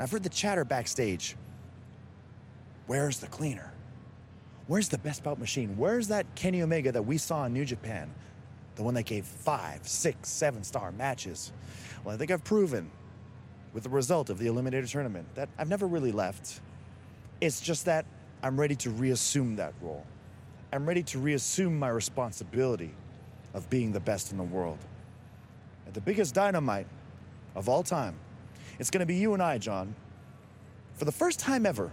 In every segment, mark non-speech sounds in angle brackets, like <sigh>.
I've heard the chatter backstage. Where's the cleaner? Where's the best bout machine? Where's that Kenny Omega that we saw in New Japan? The one that gave five, six, seven star matches. Well, I think I've proven with the result of the Eliminator tournament that I've never really left. It's just that I'm ready to reassume that role. I'm ready to reassume my responsibility of being the best in the world. At the biggest dynamite of all time, it's going to be you and I, John. For the first time ever.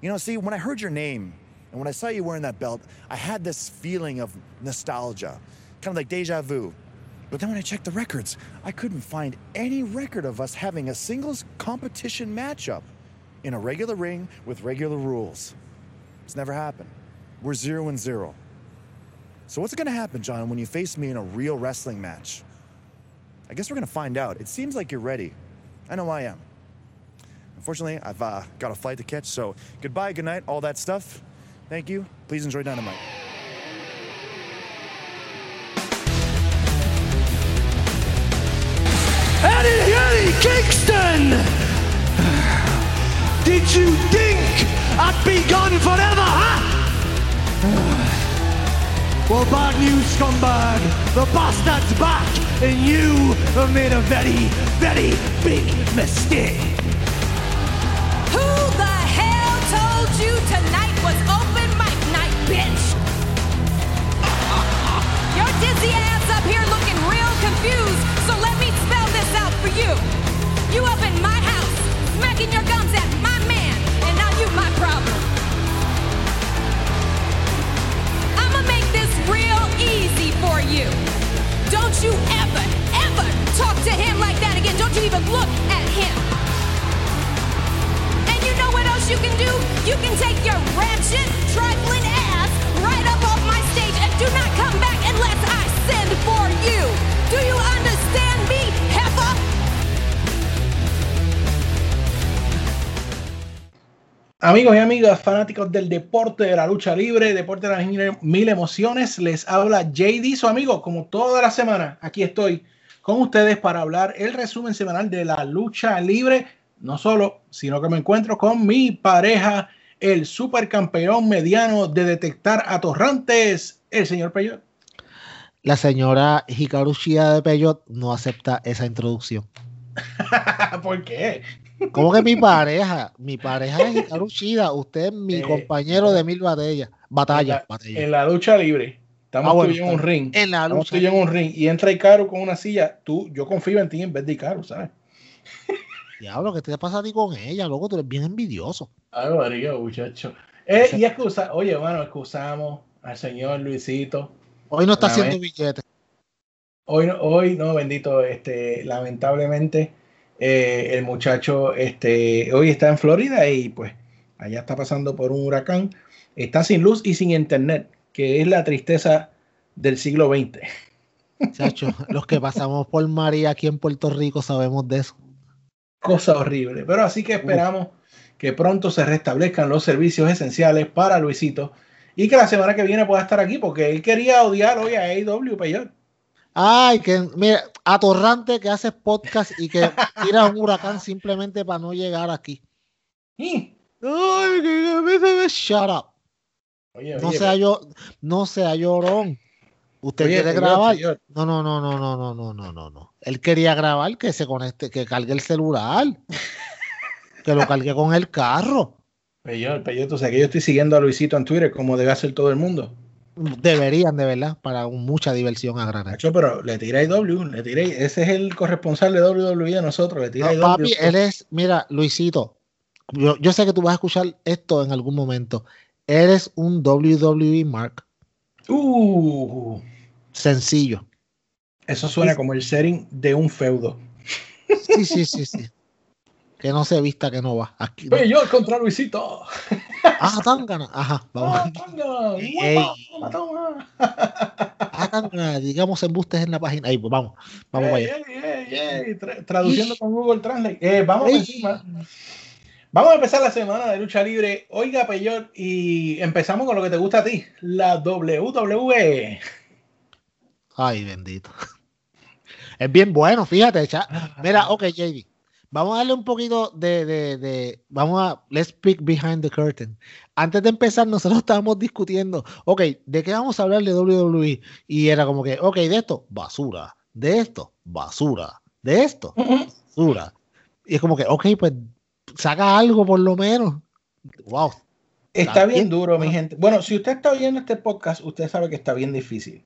You know, see, when I heard your name and when I saw you wearing that belt, I had this feeling of nostalgia, kind of like deja vu. But then when I checked the records, I couldn't find any record of us having a singles competition matchup in a regular ring with regular rules. It's never happened. We're zero and zero. So what's to happen, John, when you face me in a real wrestling match? I guess we're to find out. It seems like you're ready. I know I am. Unfortunately, I've uh, got a flight to catch, so goodbye, good night, all that stuff. Thank you. Please enjoy Dynamite. Eddie, Eddie Kingston! Did you think I'd be gone forever, huh? Well, bad news, scumbag. The bastard's back, and you have made a very, very big mistake. Who the hell told you tonight was open mic night, bitch? <laughs> Your dizzy ass up here looking real confused, so let me spell this out for you. You up in my house, smacking your gums at my man, and now you my problem. For you. Don't you ever, ever talk to him like that again. Don't you even look at him. And you know what else you can do? You can take your ratchet, trifling ass right up off my stage and do not come back unless I send for you. Do you understand Amigos y amigas, fanáticos del deporte de la lucha libre, deporte de las mil- mil emociones, les habla JD, su amigo, como toda la semana. Aquí estoy con ustedes para hablar el resumen semanal de la lucha libre. No solo, sino que me encuentro con mi pareja, el supercampeón mediano de detectar atorrantes, el señor Peyot. La señora Hikaru de Peyot no acepta esa introducción. <laughs> ¿Por qué? ¿Cómo que mi pareja? Mi pareja es Hikaru Shida. Usted es mi Eh, compañero de mil batallas. Batallas, en, la, batallas. en la lucha libre. Estamos Ah, bueno, tú y yo en un ring. En la Estamos lucha. tú y yo en un ring. Y entra Icaro con una silla. Tú, yo confío en ti en vez de Icaro, ¿sabes? Diablo, ¿qué te pasa a ti con ella? Loco, tú eres bien envidioso. Ay, María, muchacho. Eh, y excusa, oye, bueno, excusamos al señor Luisito. Hoy no está haciendo billetes. Hoy, no- hoy no, bendito, este, lamentablemente, eh, el muchacho, este, hoy está en Florida y pues allá está pasando por un huracán. Está sin luz y sin internet, que es la tristeza del siglo XX. <laughs> Chacho, los que pasamos por María aquí en Puerto Rico sabemos de eso. Cosa horrible. Pero así que esperamos que pronto se restablezcan los servicios esenciales para Luisito y que la semana que viene pueda estar aquí porque él quería odiar hoy a AEW Peyot. Ay, que mira, atorrante que haces podcast y que tira un huracán simplemente para no llegar aquí. Ay, que shut up. Oye, No oye, sea yo, no sea llorón. ¿Usted Oye, quiere grabar? No, no, no, no, no, no, no, no, no, no. Él quería grabar que se conecte, que cargue el celular. <laughs> que lo cargue con el carro. Peyot, Peyot, o sea que yo estoy siguiendo a Luisito en Twitter como debe hacer todo el mundo. Deberían, de verdad, para mucha diversión a. Nacho, pero le tiré a IW, le tiré, ese es el corresponsal de WWE de nosotros, le tiré a No, papi, él es, mira, Luisito, yo, yo sé que tú vas a escuchar esto en algún momento. Eres un WWE Mark. Uh, Sencillo. eso suena como el setting de un feudo. Sí, sí, sí, sí. Que no se vista que no va. Aquí no. Contra Luisito. Ah, Tangana. Ajá, vamos. Ah, tanga, Ey. guapa, toma, toma. Ah, Tangana, digamos embustes en la página. Ahí, pues vamos. Vamos Ey, allá. ey, ey, ey, tra- traduciendo con Google Translate. Eh, vamos encima. Vamos a empezar la semana de lucha libre. Oiga, Peyot, y empezamos con lo que te gusta a ti, la WWE. Ay, bendito. Es bien bueno, fíjate. cha- Mira, ok, JD. Vamos a darle un poquito de, de, de, vamos a, let's peek behind the curtain. Antes de empezar, nosotros <laughs> estábamos discutiendo, ok, ¿de qué vamos a hablar de WWE? Y era como que, ok, de esto, basura, de esto, basura, de esto, <laughs> basura. Y es como que, ok, pues saca algo por lo menos. Wow. Está bien duro, mi gente. Bueno, si usted está oyendo este podcast, usted sabe que está bien difícil.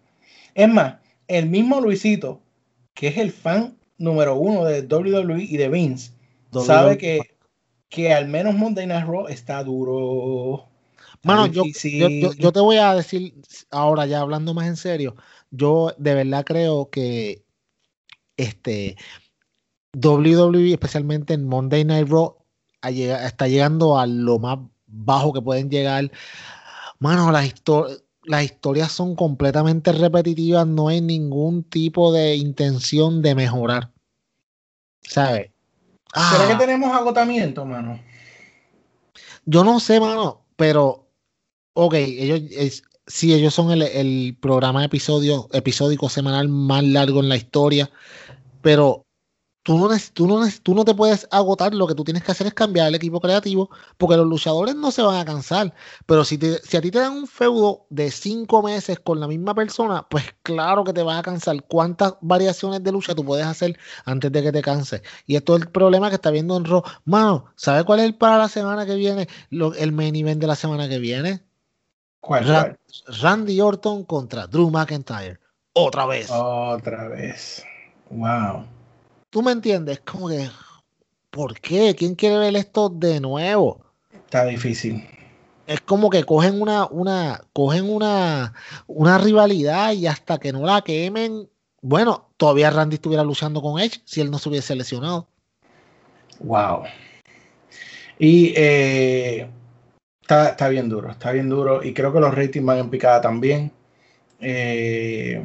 Es más, el mismo Luisito, que es el fan número uno de WWE y de Vince, sabe que, que al menos Monday Night Raw está duro. Mano, yo, yo, yo- yo te voy a decir ahora, ya hablando más en serio, yo de verdad creo que este WWE, especialmente en Monday Night Raw, está llegando a lo más bajo que pueden llegar. Mano, las, histo- las historias son completamente repetitivas, no hay ningún tipo de intención de mejorar. ¿Sabes? ¿Será que Ah. tenemos agotamiento, mano? Yo no sé, mano, pero, ok, ellos, es, sí, ellos son el, el programa episodio, episódico semanal más largo en la historia, pero tú no, tú, no, tú no te puedes agotar, lo que tú tienes que hacer es cambiar el equipo creativo, porque los luchadores no se van a cansar, pero si, te- si a ti te dan un feudo de cinco meses con la misma persona, pues claro que te vas a cansar. ¿Cuántas variaciones de lucha tú puedes hacer antes de que te canses? Y esto es el problema que está viendo en Raw. Mano, ¿sabe cuál es el para la semana que viene? Lo- el main event de la semana que viene. ¿Cuál? Cuál? Randy Orton contra Drew McIntyre. Otra vez. Otra vez. Wow. ¿Tú me entiendes? Como que, ¿por qué? ¿Quién quiere ver esto de nuevo? Está difícil. Es como que cogen una, una, cogen una, una rivalidad y hasta que no la quemen. Bueno, todavía Randy estuviera luchando con Edge si él no se hubiese lesionado. Wow. Y eh, está, está bien duro, está bien duro. Y creo que los ratings van en picada también. Eh,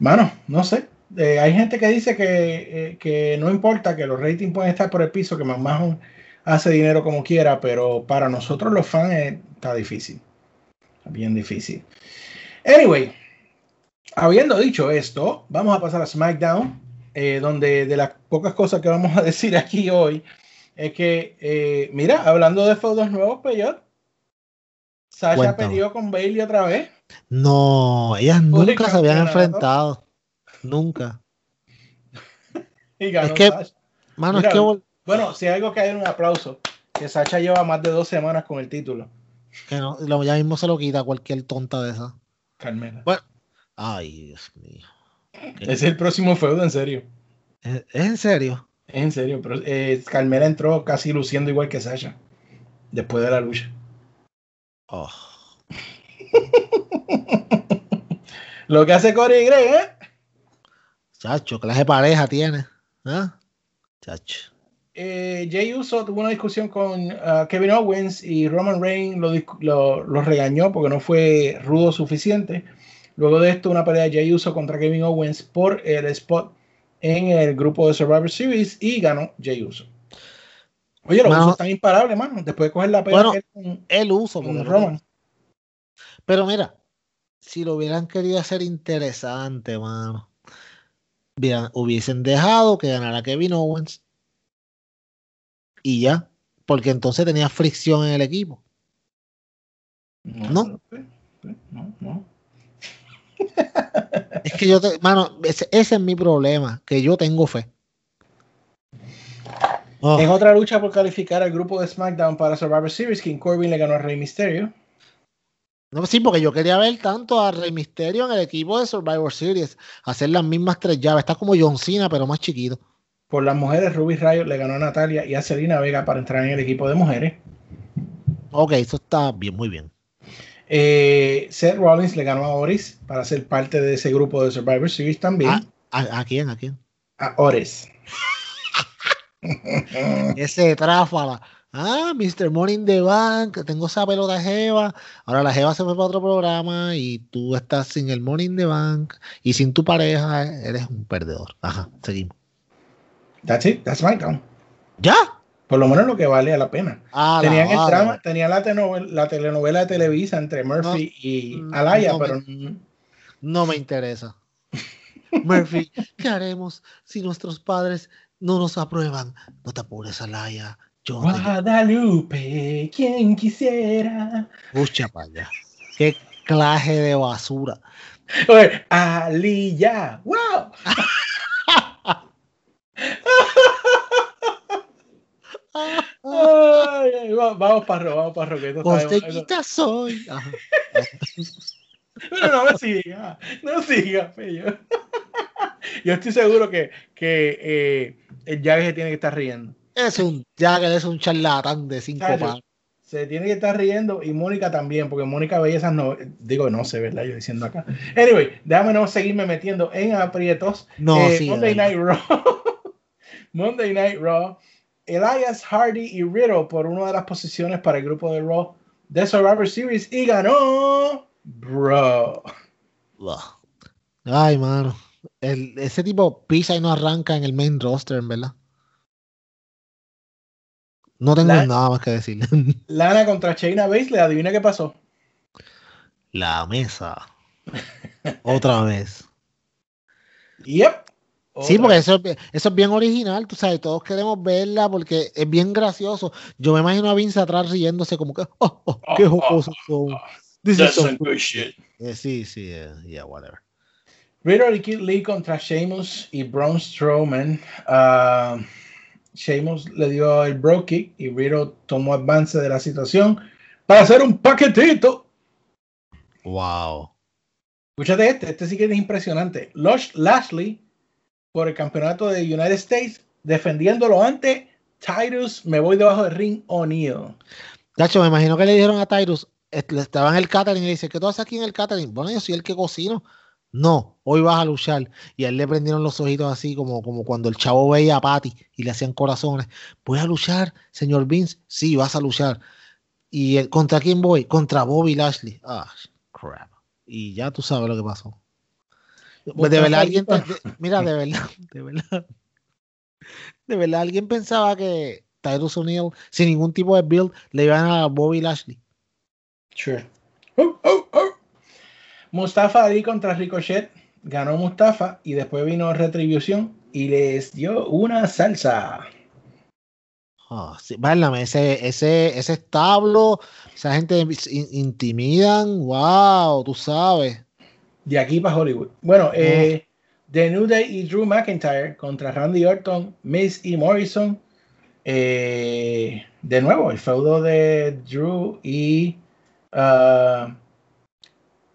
mano, no sé. Eh, hay gente que dice que, eh, que no importa, que los ratings pueden estar por el piso, que McMahon hace dinero como quiera, pero para nosotros los fans eh, está difícil. Está bien difícil. Anyway, habiendo dicho esto, vamos a pasar a SmackDown, eh, donde de las pocas cosas que vamos a <laughs> decir aquí hoy es que, mira, hablando de feudos nuevos, Peyot, Sasha Cuéntame. perdió con Bailey otra vez. No, ellas nunca se habían enfrentado. Nunca. <laughs> Y ganó Es que- Sasha. Mano, Mira, es que vol- Bueno, si hay algo que hay un aplauso, que Sacha lleva más de dos semanas con el título. que no, lo- ya mismo se lo quita cualquier tonta de esa. Carmela. Bueno. Ay, Dios mío. Es el próximo feudo, en serio. ¿Es, es en serio? Es en serio, pero eh, Carmela entró casi luciendo igual que Sasha. Después de la lucha. Oh. <laughs> Lo que hace Corey Gray, ¿eh? Chacho, clase de pareja tiene. ¿Ah? Chacho. eh, Jay Uso tuvo una discusión con ah, Kevin Owens y Roman Reigns lo, lo- lo regañó porque no fue rudo suficiente. Luego de esto, una pelea de Jay Uso contra Kevin Owens por el spot en el grupo de Survivor Series y ganó Jay Uso. Oye, los Usos están imparables, mano. Después de coger la pelea Bueno, que con, El uso. con Roman. Pero mira, si lo hubieran querido hacer interesante, mano. Hubiesen dejado que ganara Kevin Owens. Y ya. Porque entonces tenía fricción en el equipo. No. No, no. Es que yo te, mano, ese, ese es mi problema, que yo tengo fe. Oh, En otra lucha por calificar al grupo de SmackDown para Survivor Series, King Corbin le ganó a Rey Mysterio. No, sí, porque yo quería ver tanto a Rey Mysterio en el equipo de Survivor Series, hacer las mismas tres llaves. Está como John Cena, pero más chiquito. Por las mujeres, Ruby Rayo le ganó a Natalia y a Selena Vega para entrar en el equipo de mujeres. Ok, eso está bien, muy bien. Eh, Seth Rollins le ganó a Oris para ser parte de ese grupo de Survivor Series también. ¿A, a, a quién? ¿A quién? A Oris. <laughs> Ese tráfala. Ah, Mr. In the Bank, tengo esa pelota Jeva. Ahora la Jeva se fue para otro programa y tú estás sin el in the Bank y sin tu pareja, eres un perdedor. Ajá, seguimos. That's it, that's SmackDown. ¿Ya? Por lo menos lo que vale la pena. Ah, Tenían el drama, tenían la, telenovela, la telenovela de Televisa entre Murphy y Mm, Alaya, no, pero No me interesa. <laughs> Murphy, ¿qué haremos si nuestros padres no nos aprueban. No te apures, Alaya. Yo Guadalupe, quien quisiera. Pucha para allá. Qué clase de basura. Oye, Aliyah, wow. Ay, ay, va- vamos para vamos que Costeñita soy. Pero no me siga, no siga, Pello. Yo estoy seguro que, que eh, el Jagger se tiene que estar riendo. Es un Jagger, es un charlatán de cinco palos. Se tiene que estar riendo y Mónica también, porque Mónica veía esas no, digo, no sé, ¿verdad? Yo diciendo acá. Anyway, déjame no seguirme metiendo en aprietos. No, Eh, sí, Monday Night Raw. <laughs> Monday Night Raw. Elias Hardy y Riddle por una de las posiciones para el grupo de Raw de Survivor Series y ganó Bro. Ay, mano. El- ese tipo pisa y no arranca en el main roster, en verdad. No tengo nada más que decir. <laughs> Lana contra Shayna Baszler, adivina qué pasó. La mesa. Otra vez. Yep. Sí, porque eso, eso es bien original, tú sabes, todos queremos verla porque es bien gracioso. Yo me imagino a Vince atrás riéndose como que, oh, oh, qué Oh, oh, jocosos son. This is That's so some good." shit. Eh, sí, sí, eh, yeah, whatever. Riddle y Kid Lee contra Sheamus y Braun Strowman. Ah, Sheamus le dio el bro kick y Riddle tomó avance de la situación para hacer un paquetito. Wow. Escúchate este, este sí que es impresionante. Lush Lashley por el campeonato de United States defendiéndolo ante Titus, me voy debajo del ring O'Neal. Tacho, me imagino que le dijeron a Tyrus, estaba en el catering y le dice, ¿qué tú haces aquí en el catering? Bueno, yo soy el que cocino. No, hoy vas a luchar. Y a él le prendieron los ojitos así como, como cuando el chavo veía a Patty y le hacían corazones. ¿Voy a luchar, señor Vince? Sí, vas a luchar. ¿Y el- contra quién voy? Contra Bobby Lashley. Ah, crap. Y ya tú sabes lo que pasó. Pues de verdad, alguien, te- de- mira, de verdad, <laughs> de verdad, de verdad, alguien pensaba que Tyrus O'Neill, sin ningún tipo de build, le iban a Bobby Lashley. Sure. Oh, oh, oh. Mustafa Ali contra Ricochet. Ganó Mustafa y después vino Retribución y les dio una salsa. Sí, válame, ese, ese, ese establo, esa gente in- intimidan, wow, tú sabes. De aquí para Hollywood. Bueno, eh, The New Day y Drew McIntyre contra Randy Orton, Miz y Morrison. Eh, de nuevo, el feudo de Drew y ah,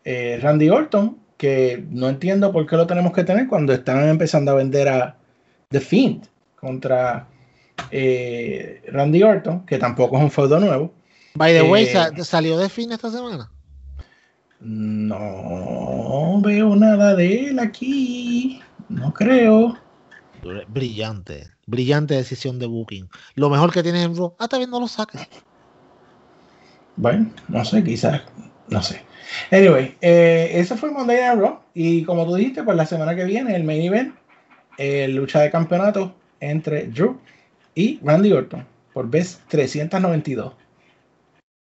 eh, Randy Orton, que no entiendo por qué lo tenemos que tener cuando están empezando a vender a The Fiend contra eh, Randy Orton, que tampoco es un feudo nuevo. By the way, Eh, sa- ¿salió de fin esta semana? No veo nada de él aquí. No creo. Brillante, brillante decisión de booking. Lo mejor que tienes en Raw, ah, también no lo saques. Bueno, no sé, quizás. No sé. Anyway, eh, ese fue Monday Night Raw. Y como tú dijiste, pues la semana que viene, el main event, eh, lucha de campeonato entre Drew y Randy Orton por vez 392.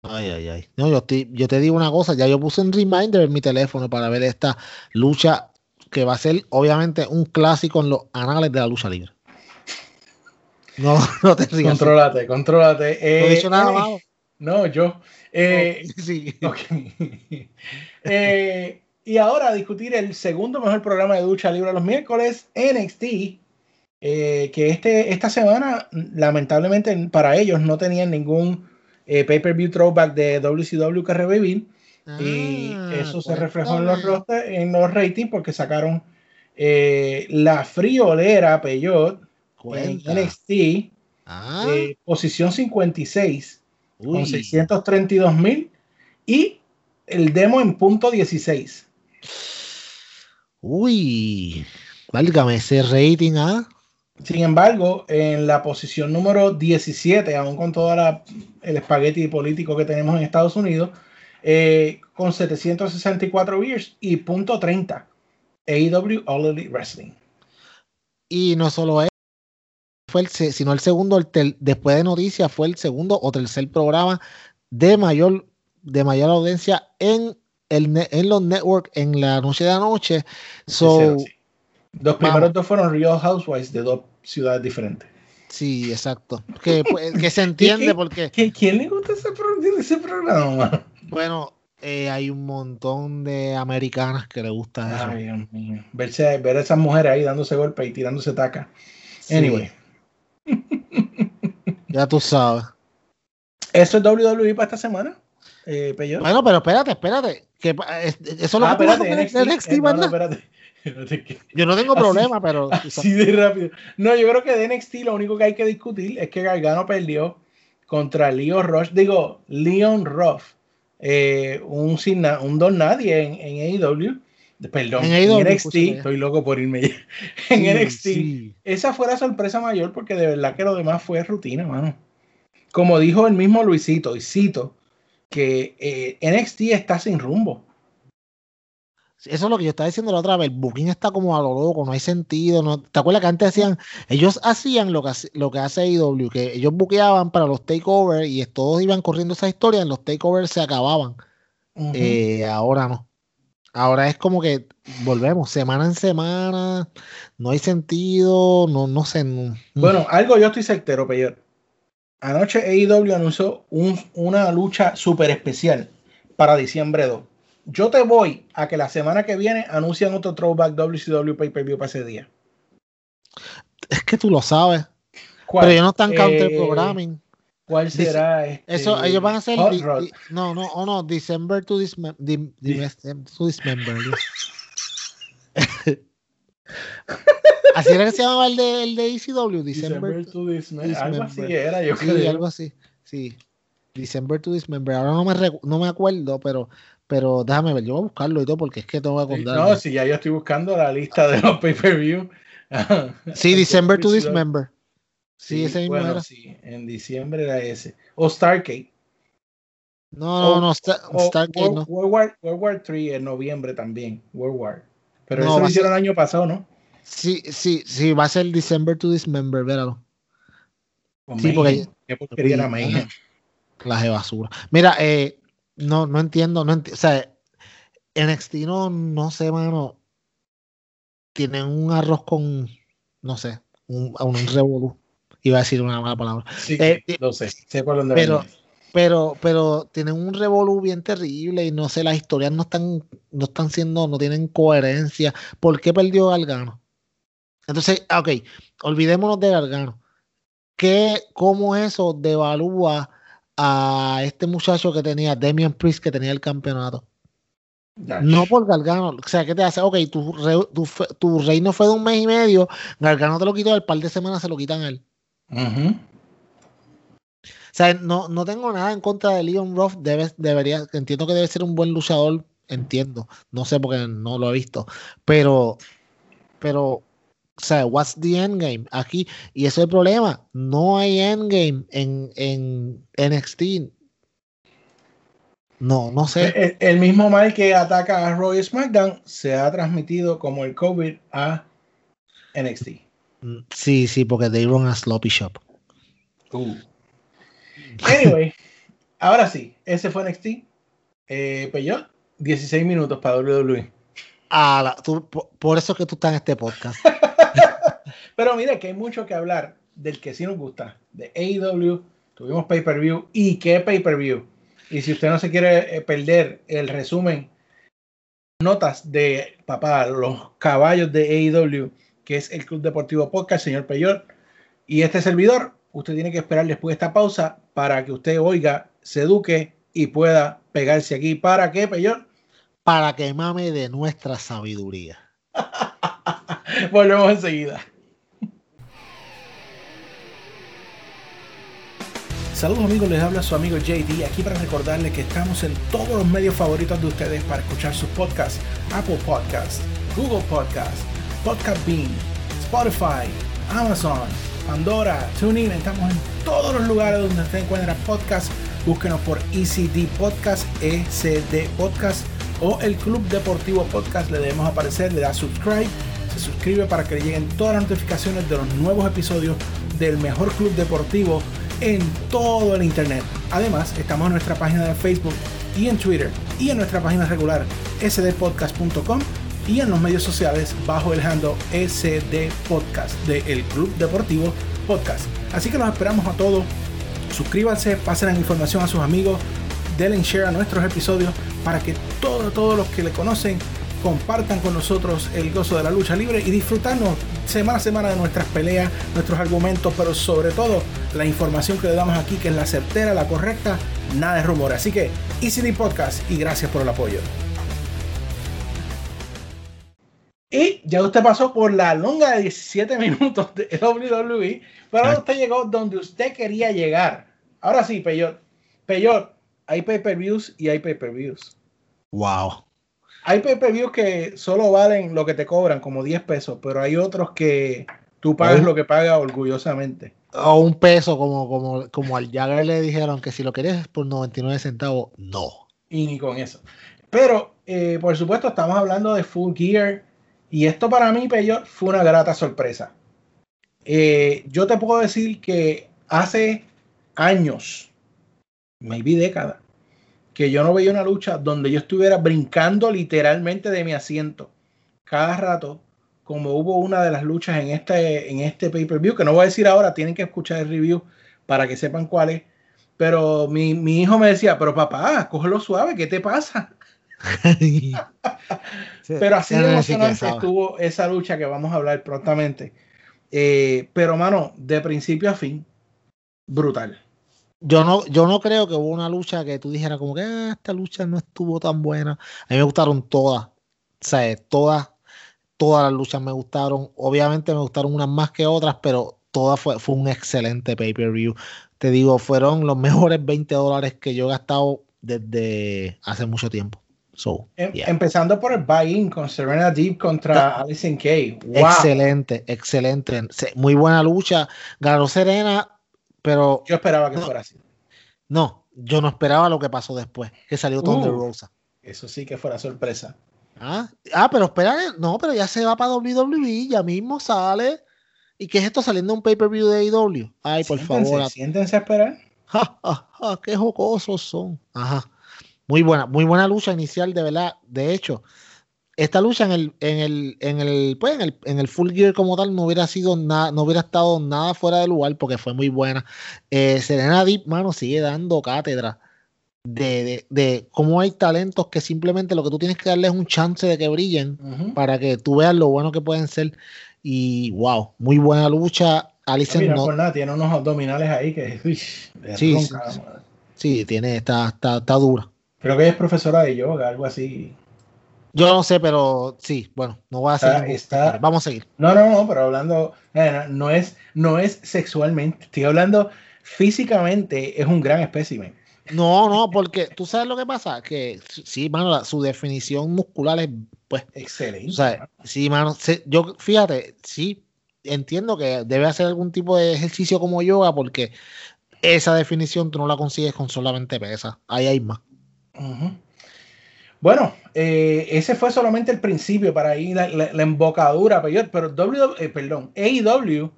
Ay, ay, ay. No, yo, estoy- yo te digo una cosa, ya yo puse un reminder en mi teléfono para ver esta lucha que va a ser obviamente un clásico en los anales de la lucha libre. No, <laughs> no te rías. Contrólate, contrólate. No he Eh, dicho nada eh, malo. No, yo. Eh, Sí. Ok. <laughs> Eh, y ahora a discutir el segundo mejor programa de ducha libre los miércoles, NXT, eh, que este, esta semana, lamentablemente para ellos, no tenían ningún pay-per-view throwback de WCW que revivir. Y Ah, eso se reflejó en los, roster- en los ratings porque sacaron la friolera Peyot en. NXT, Ah, posición 56 con uy. 632 mil y el demo en punto 16. Uy, válgame ese rating, ¿ah? Sin embargo, en la posición número 17, aún con todo el espagueti político que tenemos en Estados Unidos, eh, con 764 views y punto 30. AEW All Elite Wrestling. Y no solo él, fue el, se- sino el segundo, el tel- después de noticias, fue el segundo o tercer programa de mayor, de mayor audiencia en, el, en los networks en la noche de anoche. So, Tercero, sí. Los primeros dos fueron Real Housewives de dos ciudades diferentes. Sí, exacto. Que, pues, que se <laughs> entiende porque. ¿Qué- ¿Quién le gusta ese, pro- ese programa? Bueno, eh, hay un montón de americanas que le gusta eso. Ay, Dios mío. Verse, ver a esas mujeres ahí dándose golpes y tirándose taca. Sí, Anyway, <laughs> Ya tú sabes. eso es WWE para esta semana. Eh. Bueno, pero espérate, espérate. Que, eso es lo ah, que espérate, NXT. NXT, eh, <laughs> Yo no tengo Así- problema, pero. <laughs> Así de rápido. No, yo creo que de NXT lo único que hay que discutir es que Gargano perdió contra Leon Rush, digo, Leon Ruff, eh, un, sin un don nadie en, en AEW. Perdón, En NXT, estoy loco por irme ya. <laughs> En Sí, NXT. sí. Esa fue la sorpresa mayor porque de verdad que lo demás fue rutina, mano. Como dijo el mismo Luisito, y cito, que eh, NXT está sin rumbo. Eso es lo que yo estaba diciendo la otra vez. El booking está como a lo loco, no hay sentido. No, ¿Te acuerdas que antes hacían, ellos hacían lo que, hace- lo que hace AEW, que ellos buqueaban para los takeovers y todos iban corriendo esa historia, en los takeovers se acababan. Eh, ahora no. Ahora es como que volvemos semana en semana, no hay sentido, no, no sé. no- Bueno, algo yo estoy certero, Peyor. Anoche AEW anunció un- una lucha súper especial para diciembre 2. Yo te voy a que la semana que viene anuncian otro throwback WCW pay-per-view para ese día. es que tú lo sabes, ¿Cuál? pero ellos no están Eh, counter programming. ¿Cuál dice- será este? Eso, ellos van a hacer. Di- Rod. di- no, no, o no, December to, dismem- di- Di- to Dismember. <laughs> Así era que se llamaba el de, el de ECW, December. December to Dismember. Algo así era, yo Sí, creo. algo así. Sí. December to Dismember. Ahora no me, no me acuerdo, pero, pero déjame ver. Yo voy a buscarlo y todo porque es que tengo que Sí, acordarme. No, si ya yo estoy buscando la lista de los pay-per-view. Sí, <laughs> December to. Dismember. Sí, ese mismo bueno, era. sí, en diciembre era ese. O Stargate. No, no, O- no. Star- O Stargate World, no. World War, World War 3 en noviembre también. World War. Pero No, eso lo hicieron el año pasado, ¿no? Sí, sí, sí, va a ser December to Dismember, véralo. Con Sí, porque-. Qué porquería de basura. Mira, eh, no, no entiendo, no o sea, NXT no, no sé, mano. Tienen un arroz con, no sé, un, un revolú. Iba a decir una mala palabra. Sí, Eh, lo sé. Sé por dónde pero-. Pero, pero tienen un revolú bien terrible y no sé, las historias no están, no están siendo, no tienen coherencia. ¿Por qué perdió Gargano? Entonces, ah, ok, olvidémonos de Gargano. ¿Qué, ¿Cómo eso devalúa a este muchacho que tenía, Damian Priest, que tenía el campeonato? No por Gargano. O sea, ¿qué te hace? Ok, tu, tu, tu reino fue de un mes y medio, Gargano te lo quitó, al par de semanas se lo quitan a él. Sea, no, no tengo nada en contra de Leon Ruff. Debe, debería, entiendo que debe ser un buen luchador. Entiendo. No sé porque no lo he visto. Pero, pero, o what's the endgame? Aquí, y ese es el problema. No hay endgame en, en NXT. No, no sé. El, el mismo mal que ataca a Roy SmackDown se ha transmitido como el COVID a NXT. Sí, sí, porque they run a sloppy shop. Anyway, ahora sí, ese fue NXT. Eh, Peyot, 16 minutos para WWE. Ah, la- tú- por, por eso es que tú estás en este podcast. <laughs> Pero mira que hay mucho que hablar del que sí nos gusta, de AEW, tuvimos pay-per-view y qué pay-per-view. Y si usted no se quiere eh, perder el resumen, notas de papá, los caballos de AEW, que es el Club Deportivo Podcast, señor Peyot, y este servidor, usted tiene que esperar después de esta pausa para que usted oiga, se eduque y pueda pegarse aquí. ¿Para qué, Peyot? Para que mame de nuestra sabiduría. <laughs> Volvemos enseguida. Saludos amigos, les habla su amigo JD aquí para recordarles que estamos en todos los medios favoritos de ustedes para escuchar sus podcasts. Apple Podcasts, Google Podcasts, Podcast Bean, Spotify, Amazon, Pandora, TuneIn. Estamos en todos los lugares donde usted encuentra podcast. Búsquenos por ECD Podcast, ECD Podcast o el Club Deportivo Podcast. Le debemos aparecer, le da subscribe, se suscribe para que le lleguen todas las notificaciones de los nuevos episodios del mejor club deportivo en todo el internet. Además, estamos en nuestra página de Facebook y en Twitter y en nuestra página regular sdpodcast.com y en los medios sociales bajo el handle SD Podcast de El Club Deportivo Podcast. Así que los esperamos a todos. Suscríbanse, pasen la información a sus amigos, denle share a nuestros episodios para que todos, todos los que le conocen compartan con nosotros el gozo de la lucha libre y disfrutarnos semana a semana de nuestras peleas, nuestros argumentos, pero sobre todo la información que le damos aquí, que es la certera, la correcta, nada de rumor. Así que, ECD Podcast y gracias por el apoyo. Y ya usted pasó por la longa de 17 minutos de WWE, pero ahora usted llegó donde usted quería llegar. Ahora sí, Peyot. Peyot, hay pay-per-views y hay pay-per-views. Wow. Hay pay-per-views que solo valen lo que te cobran, como 10 pesos, pero hay otros que tú pagas Oh. lo que pagas orgullosamente. O un peso, como, como, como al Jagger le dijeron que si lo querías por 99 centavos, no. Y ni con eso. Pero, eh, por supuesto, estamos hablando de Full Gear. Y esto para mí, Peyot, fue una grata sorpresa. Eh, yo te puedo decir que hace años, maybe décadas, que yo no veía una lucha donde yo estuviera brincando literalmente de mi asiento cada rato, como hubo una de las luchas en este, en este pay-per-view, que no voy a decir ahora, tienen que escuchar el review para que sepan cuál es. Pero mi, mi hijo me decía, pero papá, cógelo suave, ¿qué te pasa? <laughs> Pero así de emocionante estuvo esa lucha que vamos a hablar prontamente. Eh, pero, mano, de principio a fin, brutal. Yo no, yo no creo que hubo una lucha que tú dijeras como que "Ah, esta lucha no estuvo tan buena. A mí me gustaron todas. O sea, todas, todas las luchas me gustaron. Obviamente me gustaron unas más que otras, pero todas fue, fue un excelente pay-per-view. Te digo, fueron los mejores 20 dólares que yo he gastado desde hace mucho tiempo. So, Em- yeah. Empezando por el buy-in con Serena Deep contra Alison Kay. Wow. Excelente, excelente. Muy buena lucha. Ganó Serena, pero Yo esperaba que No. fuera así. no, yo no esperaba lo que pasó después, que salió Thunder Uh. Rosa. Eso sí que fuera sorpresa. Ah, ah, pero espera, no, pero ya se va para WWE, ya mismo sale. ¿Y qué es esto saliendo de un pay-per-view de AEW? Ay, por favor. Siéntense a esperar. <laughs> Ja, ja, ja, qué jocosos son. Ajá. Muy buena, muy buena lucha inicial, de verdad. De hecho, esta lucha en el, en el, en el, pues, en el, en el full gear como tal no hubiera sido nada, no hubiera estado nada fuera de lugar porque fue muy buena. Eh, Serena Deep, mano, sigue dando cátedra de, de, de cómo hay talentos que simplemente lo que tú tienes que darles es un chance de que brillen para que tú veas lo bueno que pueden ser. Y wow, muy buena lucha. Alison no, nada, tiene unos abdominales ahí que. uy, Sí, ronca, sí, sí, tiene, está, está, está dura. Creo que ella es profesora de yoga, algo así. Yo no sé, pero sí, bueno, no voy a Está- seguir. está- Vamos a seguir. No, no, no, pero hablando, eh, no, no es, no es sexualmente, estoy hablando físicamente, es un gran espécimen. No, no, porque tú sabes lo que pasa, que sí, mano, la- su definición muscular es, pues, Excelente. o sea, sí, mano, se- yo, fíjate, sí, entiendo que debe hacer algún tipo de ejercicio como yoga, porque esa definición tú no la consigues con solamente pesa, ahí hay más. Bueno, eh, ese fue solamente el principio para ir la, la- la embocadura, pero, pero W, eh, perdón, AEW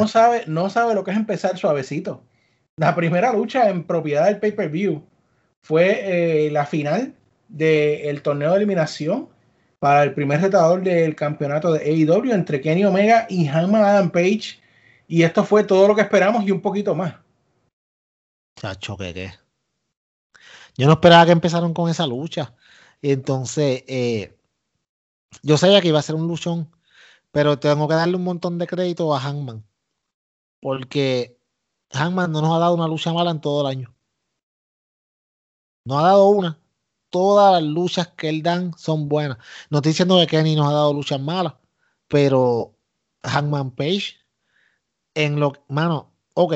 no sabe, no sabe lo que es empezar suavecito. La primera lucha en propiedad del pay-per-view fue eh, la final del torneo de eliminación para el primer retador del campeonato de AEW entre Kenny Omega y Hangman Adam Page. Y esto fue todo lo que esperamos y un poquito más. Chacho, que qué. Yo no esperaba que empezaron con esa lucha. Entonces, eh, yo sabía que iba a ser un luchón, pero tengo que darle un montón de crédito a Hangman. Porque Hangman no nos ha dado una lucha mala en todo el año. No ha dado una. Todas las luchas que él dan son buenas. No estoy diciendo que Kenny nos ha dado luchas malas, pero Hangman Page, en lo, mano, ok,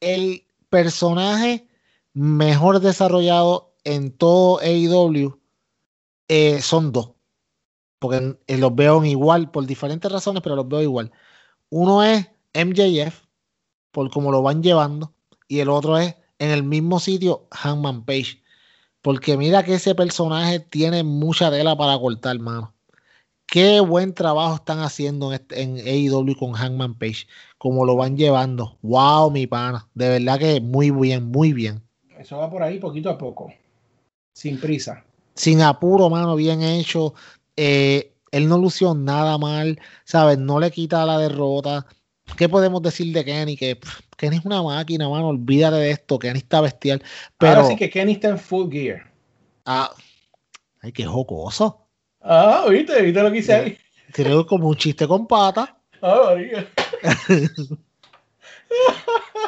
el personaje mejor desarrollado en todo AEW eh, son dos. Porque eh, los veo igual, por diferentes razones, pero los veo igual. Uno es MJF, por cómo lo van llevando, y el otro es en el mismo sitio, Hangman Page. Porque mira que ese personaje tiene mucha tela para cortar, mano. Qué buen trabajo están haciendo en, este- en AEW con Hangman Page. Como lo van llevando. Wow, mi pana. De verdad que muy bien, muy bien. Eso va por ahí poquito a poco, sin prisa. Sin apuro, mano, bien hecho. Eh, Él no lució nada mal, ¿sabes? No le quita la derrota. ¿Qué podemos decir de Kenny? Que pff, Kenny es una máquina, mano. Olvídate de esto. Kenny está bestial. Pero, Ahora sí que Kenny está en full gear. ah, ay, qué jocoso. Ah, ¿viste? ¿Viste lo que hice ahí? Creo como un chiste con pata. Ah, María. <laughs>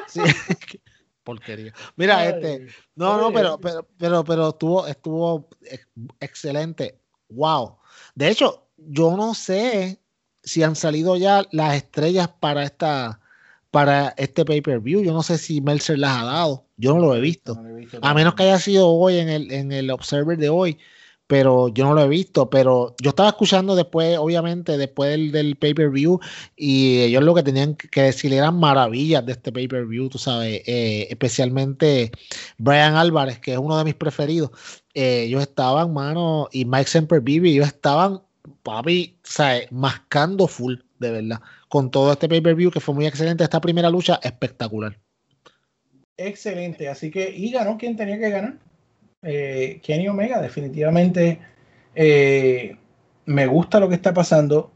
Sí. <laughs> Porquería. Mira, Ay, este. No, no, pero, pero, pero, pero estuvo, estuvo ex- excelente. Wow. De hecho, yo no sé si han salido ya las estrellas para esta, para este pay-per-view. Yo no sé si Meltzer las ha dado. Yo no lo he visto. No lo he visto A menos que haya sido hoy en el, en el Observer de hoy, pero yo no lo he visto. Pero yo estaba escuchando después, obviamente, después del, del pay-per-view, y ellos lo que tenían que decir eran maravillas de este pay-per-view, tú sabes, eh, especialmente Brian Álvarez, que es uno de mis preferidos. eh, ellos estaban, mano, y Mike Sempervive, ellos estaban, papi, ¿sabes? mascando full, de verdad, con todo este pay-per-view que fue muy excelente. Esta primera lucha, espectacular. Excelente. Así que, y ganó quien tenía que ganar. Eh, Kenny Omega, definitivamente eh, me gusta lo que está pasando.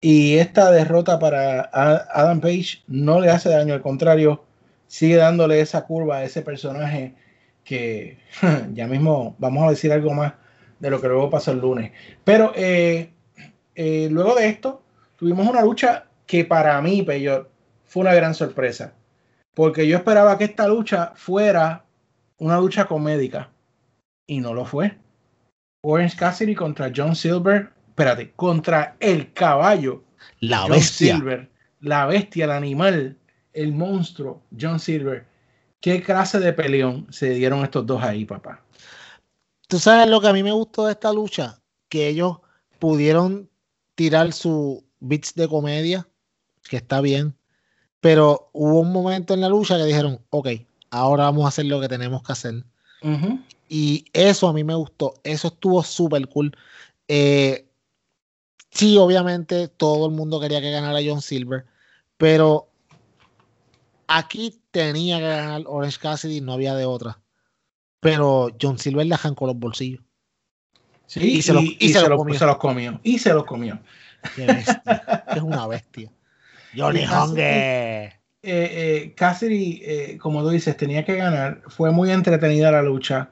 Y esta derrota para Adam Page no le hace daño, al contrario, sigue dándole esa curva a ese personaje que <laughs> ya mismo vamos a decir algo más de lo que luego pasó el lunes. Pero eh, luego de esto, tuvimos una lucha que para mí, Peyor, fue una gran sorpresa. Porque yo esperaba que esta lucha fuera una lucha comédica. Y no lo fue. Orange Cassidy contra John Silver. Espérate, contra el caballo. La John bestia. Silver. La bestia, el animal, el monstruo, John Silver. ¿Qué clase de peleón se dieron estos dos ahí, papá? Tú sabes lo que a mí me gustó de esta lucha, que ellos pudieron tirar su bits de comedia, que está bien, pero hubo un momento en la lucha que dijeron, ok, ahora vamos a hacer lo que tenemos que hacer. Y eso a mí me gustó, eso estuvo súper cool. Eh, sí, obviamente todo el mundo quería que ganara John Silver, pero aquí tenía que ganar Orange Cassidy, no había de otra. Pero John Silver le arrancó los bolsillos. Sí, Y se los- y se los los- comió. se los comió. Y se los comió. Qué bestia, es una bestia. <laughs> Johnny Hunger. eh, eh, Cassidy, eh, como tú dices, tenía que ganar. Fue muy entretenida la lucha.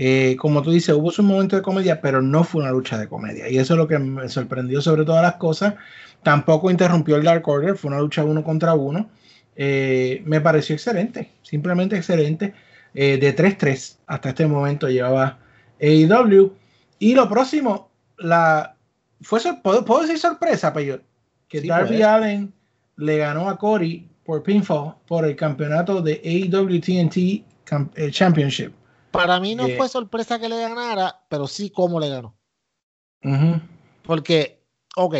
Eh, como tú dices, hubo su momento de comedia, pero no fue una lucha de comedia. Y eso es lo que me sorprendió sobre todas las cosas. Tampoco interrumpió el Dark Order, fue una lucha uno contra uno. Eh, me pareció excelente, simplemente excelente. Eh, de 3-3 hasta este momento llevaba AEW. Y lo próximo, la fue ¿puedo, puedo decir sorpresa, Peyor? Que Sí, Darby puede. Allen le ganó a Cody por pinfall por el campeonato de AEW TNT Championship. Para mí no Eh. fue sorpresa que le ganara, pero sí cómo le ganó. Porque, ok,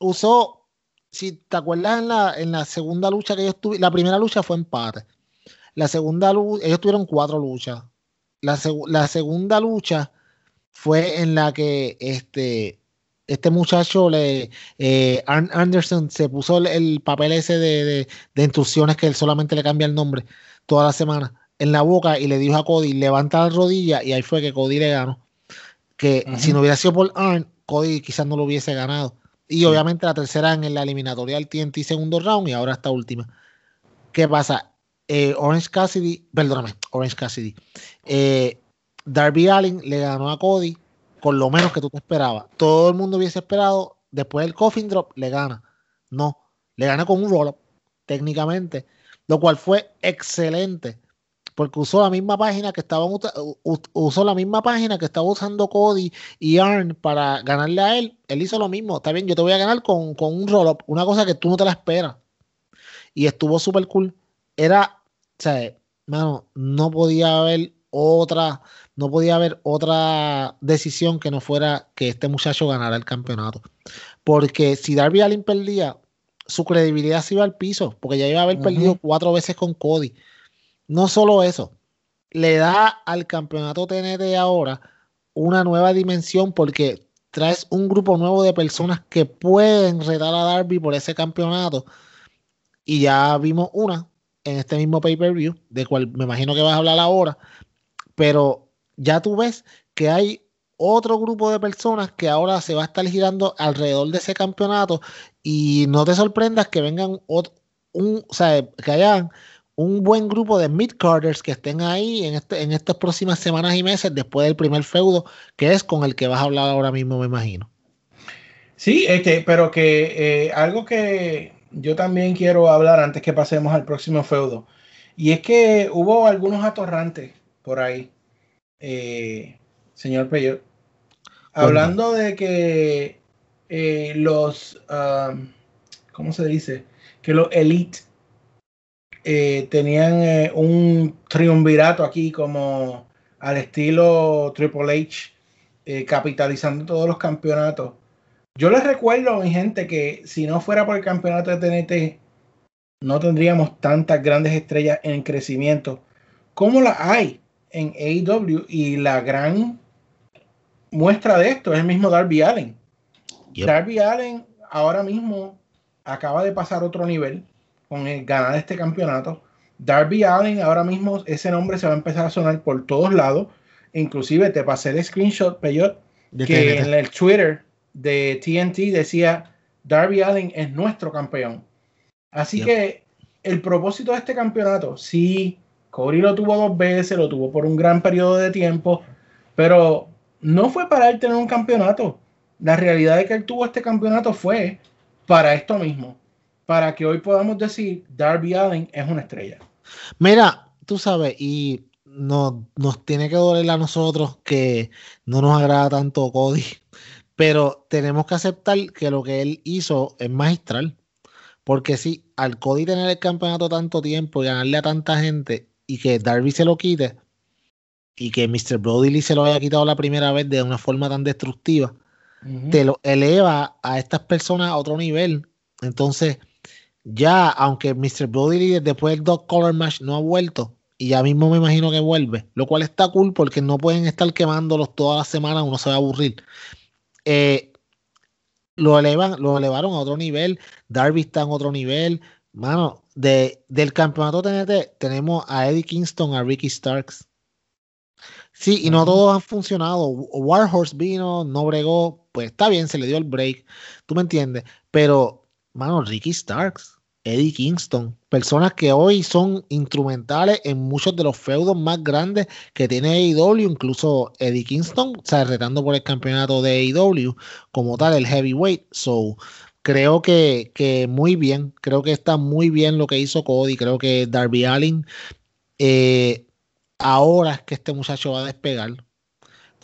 usó, si te acuerdas en la, en la segunda lucha que ellos tuvieron, la primera lucha fue empate. La segunda lucha, ellos tuvieron cuatro luchas. La, la segunda lucha fue en la que este, este muchacho, le, eh, Arn Anderson, se puso el, el papel ese de, de- de instrucciones que él solamente le cambia el nombre toda la semana en la boca y le dijo a Cody, levanta la rodilla y ahí fue que Cody le ganó. Que si no hubiera sido por Arn, Cody quizás no lo hubiese ganado. Y obviamente la tercera en la eliminatoria del TNT segundo round y ahora esta última. ¿Qué pasa? Eh, Orange Cassidy, perdóname, Orange Cassidy. Eh, Darby Allin le ganó a Cody con lo menos que tú te esperabas. Todo el mundo hubiese esperado, después del coffin drop, le gana. No, le gana con un roll-up, técnicamente, lo cual fue excelente, porque usó la misma página que estaban usó la misma página que estaba usando Cody y Arn para ganarle a él. Él hizo lo mismo. Está bien, yo te voy a ganar con, con un roll-up, una cosa que tú no te la esperas. Y estuvo súper cool. Era, o sea, mano, no podía haber otra, no podía haber otra decisión que no fuera que este muchacho ganara el campeonato. Porque si Darby Allin perdía, su credibilidad se iba al piso, porque ya iba a haber perdido cuatro veces con Cody. No solo eso, le da al campeonato TNT ahora una nueva dimensión porque traes un grupo nuevo de personas que pueden retar a Darby por ese campeonato. Y ya vimos una en este mismo pay-per-view, de cual me imagino que vas a hablar ahora, pero ya tú ves que hay otro grupo de personas que ahora se va a estar girando alrededor de ese campeonato y no te sorprendas que vengan un, o sea, que hayan un buen grupo de mid-carders que estén ahí en, este, en estas próximas semanas y meses después del primer feudo, que es con el que vas a hablar ahora mismo, me imagino. Sí, este, pero que eh, algo que yo también quiero hablar antes que pasemos al próximo feudo, y es que hubo algunos atorrantes por ahí, eh, señor Peyot, hablando de que eh, los, um, ¿cómo se dice? Que los Elite eh, tenían eh, un triunvirato aquí como al estilo Triple H, eh, capitalizando todos los campeonatos. Yo les recuerdo, mi gente, que si no fuera por el campeonato de TNT, no tendríamos tantas grandes estrellas en crecimiento como la hay en AEW y la gran muestra de esto es el mismo Darby Allen. Darby Allen ahora mismo acaba de pasar otro nivel con el ganar este campeonato. Darby Allen, ahora mismo ese nombre se va a empezar a sonar por todos lados. Inclusive te pasé el screenshot, Peyot, que en el Twitter de TNT decía Darby Allen es nuestro campeón. Así que el propósito de este campeonato, sí, Cody lo tuvo dos veces, lo tuvo por un gran periodo de tiempo, pero no fue para él tener un campeonato. La realidad de que él tuvo este campeonato fue para esto mismo, para que hoy podamos decir Darby Allen es una estrella. Mira, tú sabes, y no, nos tiene que doler a nosotros que no nos agrada tanto Cody, pero tenemos que aceptar que lo que él hizo es magistral. Porque si al Cody tener el campeonato tanto tiempo y ganarle a tanta gente y que Darby se lo quite y que Mr. Brody se lo haya quitado la primera vez de una forma tan destructiva, te lo eleva a estas personas a otro nivel. Entonces, ya, aunque Mr. Brody después del Dog Color Match no ha vuelto, y ya mismo me imagino que vuelve, lo cual está cool porque no pueden estar quemándolos todas las semanas, uno se va a aburrir. Eh, lo elevan, lo elevaron a otro nivel, Darby está en otro nivel. Mano, de, del campeonato TNT tenemos a Eddie Kingston, a Ricky Starks. Sí, y no todos han funcionado. Warhorse vino, no bregó, pues está bien, se le dio el break, tú me entiendes, pero, mano, Ricky Starks, Eddie Kingston, personas que hoy son instrumentales en muchos de los feudos más grandes que tiene AEW, incluso Eddie Kingston, o sea, retando por el campeonato de AEW, como tal, el heavyweight, so creo que, que, muy bien, creo que está muy bien lo que hizo Cody, creo que Darby Allin, eh, ahora es que este muchacho va a despegar,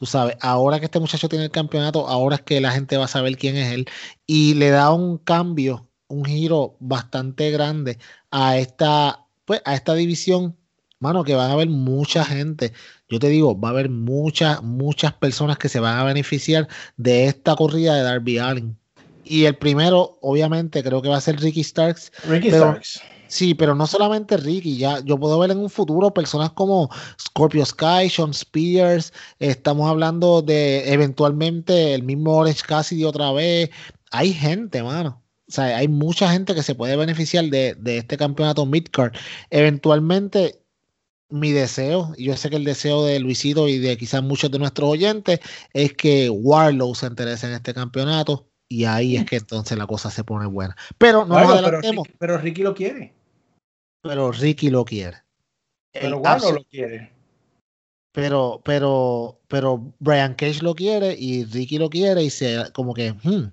Tú sabes, ahora que este muchacho tiene el campeonato, ahora es que la gente va a saber quién es él. Y le da un cambio, un giro bastante grande a esta, pues, a esta división. Mano, que van a haber mucha gente. Yo te digo, va a haber muchas, muchas personas que se van a beneficiar de esta corrida de Darby Allin. Y el primero, obviamente, creo que va a ser Ricky Starks. Ricky Starks Sí, pero no solamente Ricky, ya yo puedo ver en un futuro personas como Scorpio Sky, Sean Spears, estamos hablando de eventualmente el mismo Orange Cassidy otra vez. Hay gente, mano. O sea, hay mucha gente que se puede beneficiar de, de este campeonato midcard. Eventualmente, mi deseo, y yo sé que el deseo de Luisito y de quizás muchos de nuestros oyentes, es que Warlow se interese en este campeonato. Y ahí es que entonces la cosa se pone buena. Pero no bueno, adelantemos. Pero pero Ricky lo quiere pero Ricky lo quiere. Pero Warlow lo quiere. Pero, pero, pero Brian Cage lo quiere y Ricky lo quiere y se como que, hmm,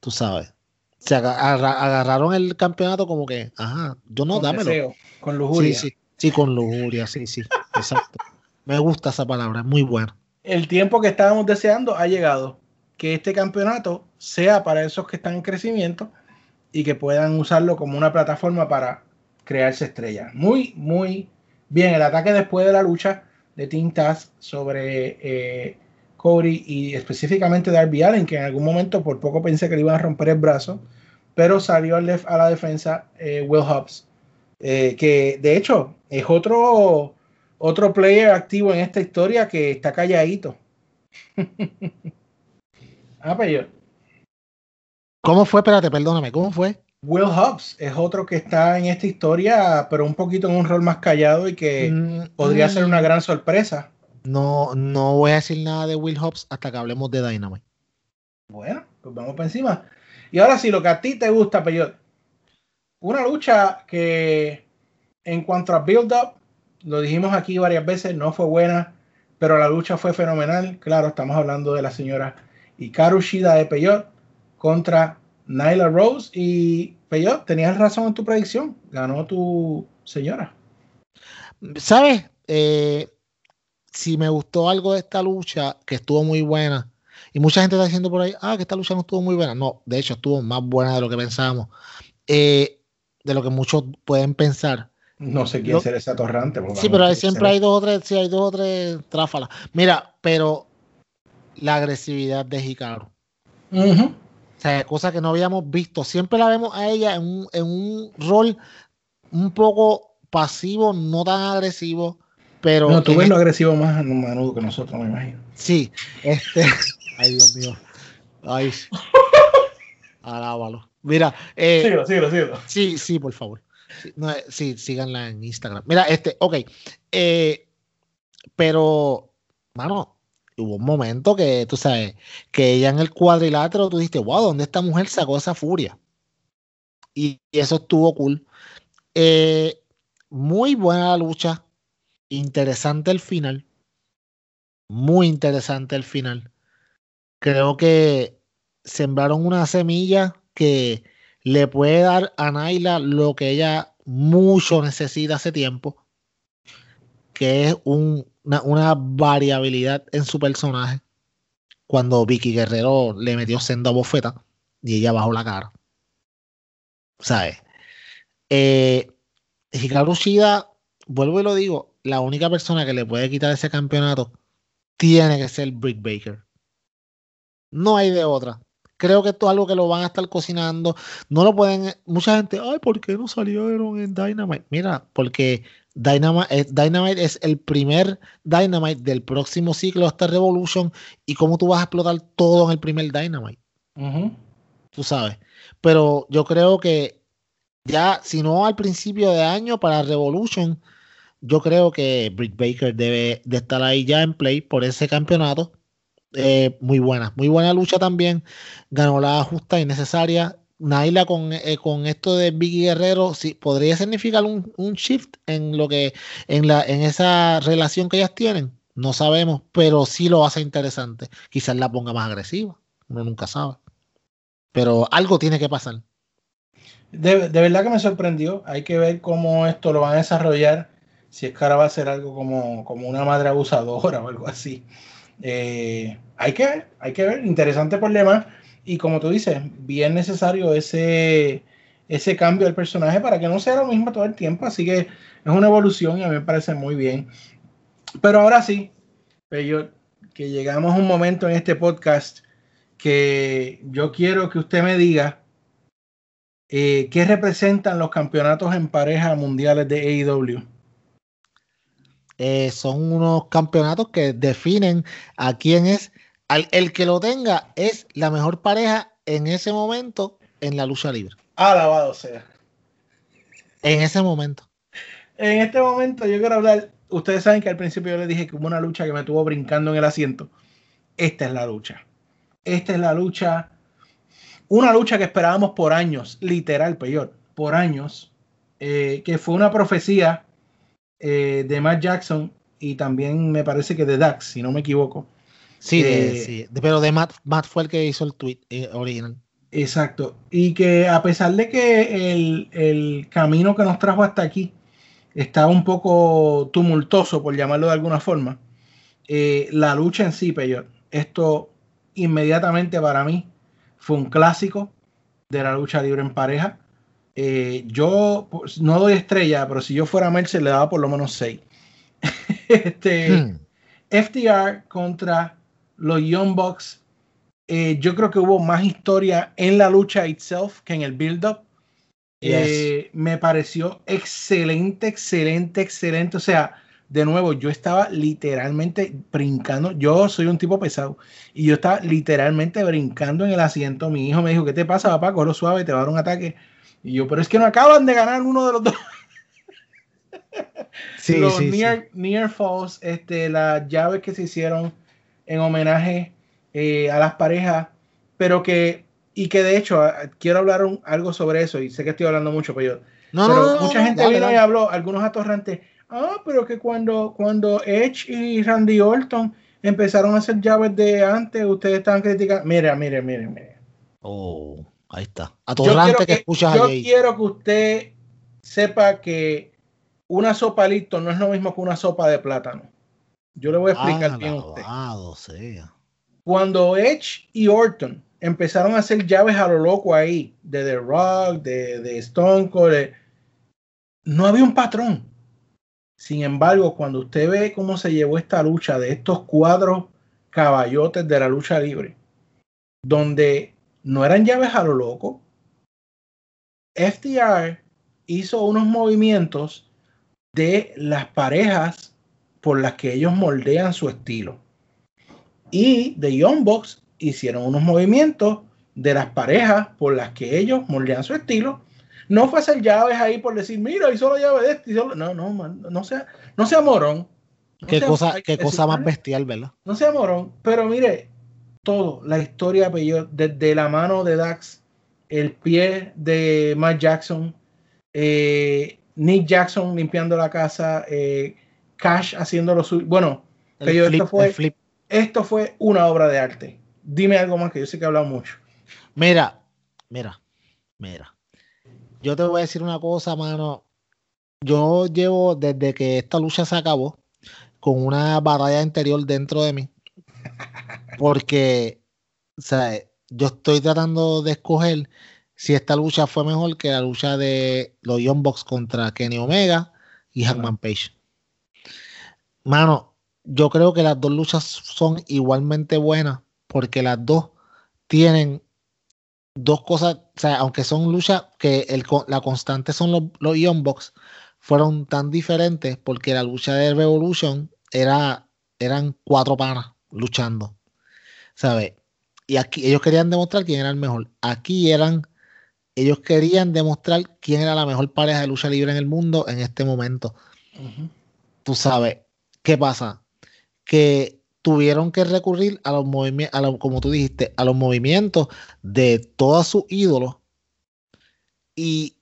tú sabes, se agarraron el campeonato como que, ajá, yo no, con dámelo. Deseo, con lujuria. Sí, sí, sí, con lujuria, sí, sí, exacto. Me gusta esa palabra, es muy buena. El tiempo que estábamos deseando ha llegado. Que este campeonato sea para esos que están en crecimiento y que puedan usarlo como una plataforma para crearse estrella. Muy, muy bien. El ataque después de la lucha de Team Taz sobre eh, Cody y específicamente Darby Allen, que en algún momento por poco pensé que le iban a romper el brazo, pero salió a la defensa eh, Will Hobbs, eh, que de hecho es otro, otro player activo en esta historia que está calladito. <laughs> ah, pero yo. ¿Cómo fue? Espérate, perdóname, ¿cómo fue? Will Hobbs es otro que está en esta historia, pero un poquito en un rol más callado y que mm, podría ser una mm. gran sorpresa. No, no voy a decir nada de Will Hobbs hasta que hablemos de Dynamite. Bueno, pues vamos para encima. Y ahora sí, lo que a ti te gusta, Peyot. Una lucha que en cuanto a build-up, lo dijimos aquí varias veces, no fue buena, pero la lucha fue fenomenal. Claro, estamos hablando de la señora Hikaru Shida de Peyot contra Nyla Rose. Y Peyot, tenías razón en tu predicción. Ganó tu señora. ¿Sabes? Eh, si me gustó algo de esta lucha, que estuvo muy buena, y mucha gente está diciendo por ahí, ah, que esta lucha no estuvo muy buena. No, de hecho, estuvo más buena de lo que pensábamos. Eh, de lo que muchos pueden pensar. No sé quién será ese atorrante. Sí, pero siempre hay dos o tres, sí, hay dos o tres tráfalas. Mira, pero la agresividad de Hikaru. O sea, cosa que no habíamos visto. Siempre la vemos a ella en un, en un rol un poco pasivo, no tan agresivo, pero... No, tú ves lo agresivo más a menudo que nosotros, me imagino. Sí, este... <laughs> Ay, Dios mío. Ay. Alábalo. Mira. Eh, síguelo, síguelo, síguelo. Sí, sí, por favor. Sí, no, sí, síganla en Instagram. Mira, este, ok. Eh, pero, mano, hubo un momento que, tú sabes, que ella en el cuadrilátero, tú dijiste, wow, ¿dónde esta mujer sacó esa furia? Y, eso estuvo cool. Eh, muy buena la lucha. Interesante el final. Muy interesante el final. Creo que sembraron una semilla que le puede dar a Naila lo que ella mucho necesita hace tiempo, que es una, variabilidad en su personaje. Cuando Vicky Guerrero le metió senda bofeta y ella bajó la cara. ¿Sabes? Eh, Hikaru Shida, vuelvo y lo digo, la única persona que le puede quitar ese campeonato tiene que ser Britt Baker. No hay de otra. Creo que esto es algo que lo van a estar cocinando. No lo pueden. Mucha gente, ay, ¿por qué no salieron en Dynamite? Mira, porque Dynamite, eh, Dynamite es el primer Dynamite del próximo ciclo hasta Revolution. Y cómo tú vas a explotar todo en el primer Dynamite. Tú sabes. Pero yo creo que ya, si no al principio de año para Revolution, yo creo que Britt Baker debe de estar ahí ya en play por ese campeonato eh, muy buena, muy buena lucha también. Ganó la justa y necesaria. Naila con, eh, con esto de Vicky Guerrero, sí, podría significar un, shift en lo que, en la, en esa relación que ellas tienen. No sabemos, pero sí lo hace interesante. Quizás la ponga más agresiva. Uno nunca sabe. Pero algo tiene que pasar. De, de, verdad que me sorprendió. Hay que ver cómo esto lo van a desarrollar. Si es que va a ser algo como, como una madre abusadora o algo así. Eh, hay que ver, hay que ver, interesante problema. Y como tú dices, bien necesario ese, ese cambio del personaje para que no sea lo mismo todo el tiempo. Así que es una evolución y a mí me parece muy bien. Pero ahora sí, yo, que llegamos a un momento en este podcast que yo quiero que usted me diga eh, qué representan los campeonatos en pareja mundiales de AEW. Eh, son unos campeonatos que definen a quién es, al, el que lo tenga es la mejor pareja en ese momento en la lucha libre. Alabado sea. En ese momento. En este momento yo quiero hablar, ustedes saben que al principio yo les dije que hubo una lucha que me tuvo brincando en el asiento. Esta es la lucha. Esta es la lucha. Una lucha que esperábamos por años, literal, peor, por años, eh, que fue una profecía eh, de Matt Jackson y también me parece que de Dax, si no me equivoco. Sí, eh, pero de Matt, Matt, fue el que hizo el tweet eh, original. Exacto. Y que a pesar de que el, camino que nos trajo hasta aquí estaba un poco tumultuoso, por llamarlo de alguna forma, la lucha en sí, peor. Esto inmediatamente para mí fue un clásico de la lucha libre en pareja. Eh, yo pues, no doy estrella, pero si yo fuera Mercer le daba por lo menos 6. <laughs> este, hmm. FTR contra los Young Bucks. Eh, yo creo que hubo más historia en la lucha itself que en el build-up. Eh, me pareció excelente, excelente, excelente. O sea, de nuevo, yo estaba literalmente brincando. Yo soy un tipo pesado y yo estaba literalmente brincando en el asiento. Mi hijo me dijo: ¿Qué te pasa, papá? Corro suave, te va a dar un ataque. Y yo, pero es que no acaban de ganar uno de los dos. <laughs> Sí, los sí, sí. near, near falls, este, las llaves que se hicieron en homenaje eh, a las parejas, pero que, y que de hecho, a- quiero hablar un- algo sobre eso, y sé que estoy hablando mucho, pero, yo- No, pero no, no, mucha no, gente dale, vino y dale. habló, algunos atorrantes, ah, pero que cuando, cuando Edge y Randy Orton empezaron a hacer llaves de antes, ustedes estaban criticando, mira, mire, mire, mire. Oh, ahí está. Yo Atorrante quiero que, que, escuchas yo quiero que usted sepa que una sopa listo no es lo mismo que una sopa de plátano. Yo le voy a explicar bien a usted. Sea. Cuando Edge y Orton empezaron a hacer llaves a lo loco ahí, de The Rock, de, de Stone Cold, de- no había un patrón. Sin embargo, cuando usted ve cómo se llevó esta lucha de estos cuadros caballotes de la lucha libre, donde no eran llaves a lo loco, FTR hizo unos movimientos de las parejas por las que ellos moldean su estilo. Y The Young Bucks hicieron unos movimientos de las parejas por las que ellos moldean su estilo. No fue hacer llaves ahí por decir, mira, hizo la llave de este. hizo la-". No, no, man, no sea, no sea morón. No Qué sea- cosa, qué cosa más "Ah, bestial, ¿verdad? no sea morón, pero mire, todo, la historia peyó desde la mano de Dax, el pie de Matt Jackson, eh, Nick Jackson limpiando la casa, eh, Cash haciendo lo suyo. Bueno, flip, fue- esto fue una obra de arte. Dime algo más que yo sé que he hablado mucho. Mira, mira, mira. Yo te voy a decir una cosa, mano. Yo llevo desde que esta lucha se acabó con una batalla interior dentro de mí. <laughs> Porque, o sea, yo estoy tratando de escoger si esta lucha fue mejor que la lucha de los Young Bucks contra Kenny Omega y Hackman Page. Mano, yo creo que las dos luchas son igualmente buenas porque las dos tienen dos cosas, o sea, aunque son luchas que el, la constante son los, los Young Bucks, fueron tan diferentes porque la lucha de Revolution era, eran cuatro panas luchando, ¿sabes? Y aquí ellos querían demostrar quién era el mejor. Aquí eran, ellos querían demostrar quién era la mejor pareja de lucha libre en el mundo en este momento. Tú sabes, ¿qué pasa? Que tuvieron que recurrir a los movimientos, como tú dijiste, a los movimientos de todos sus ídolos. Y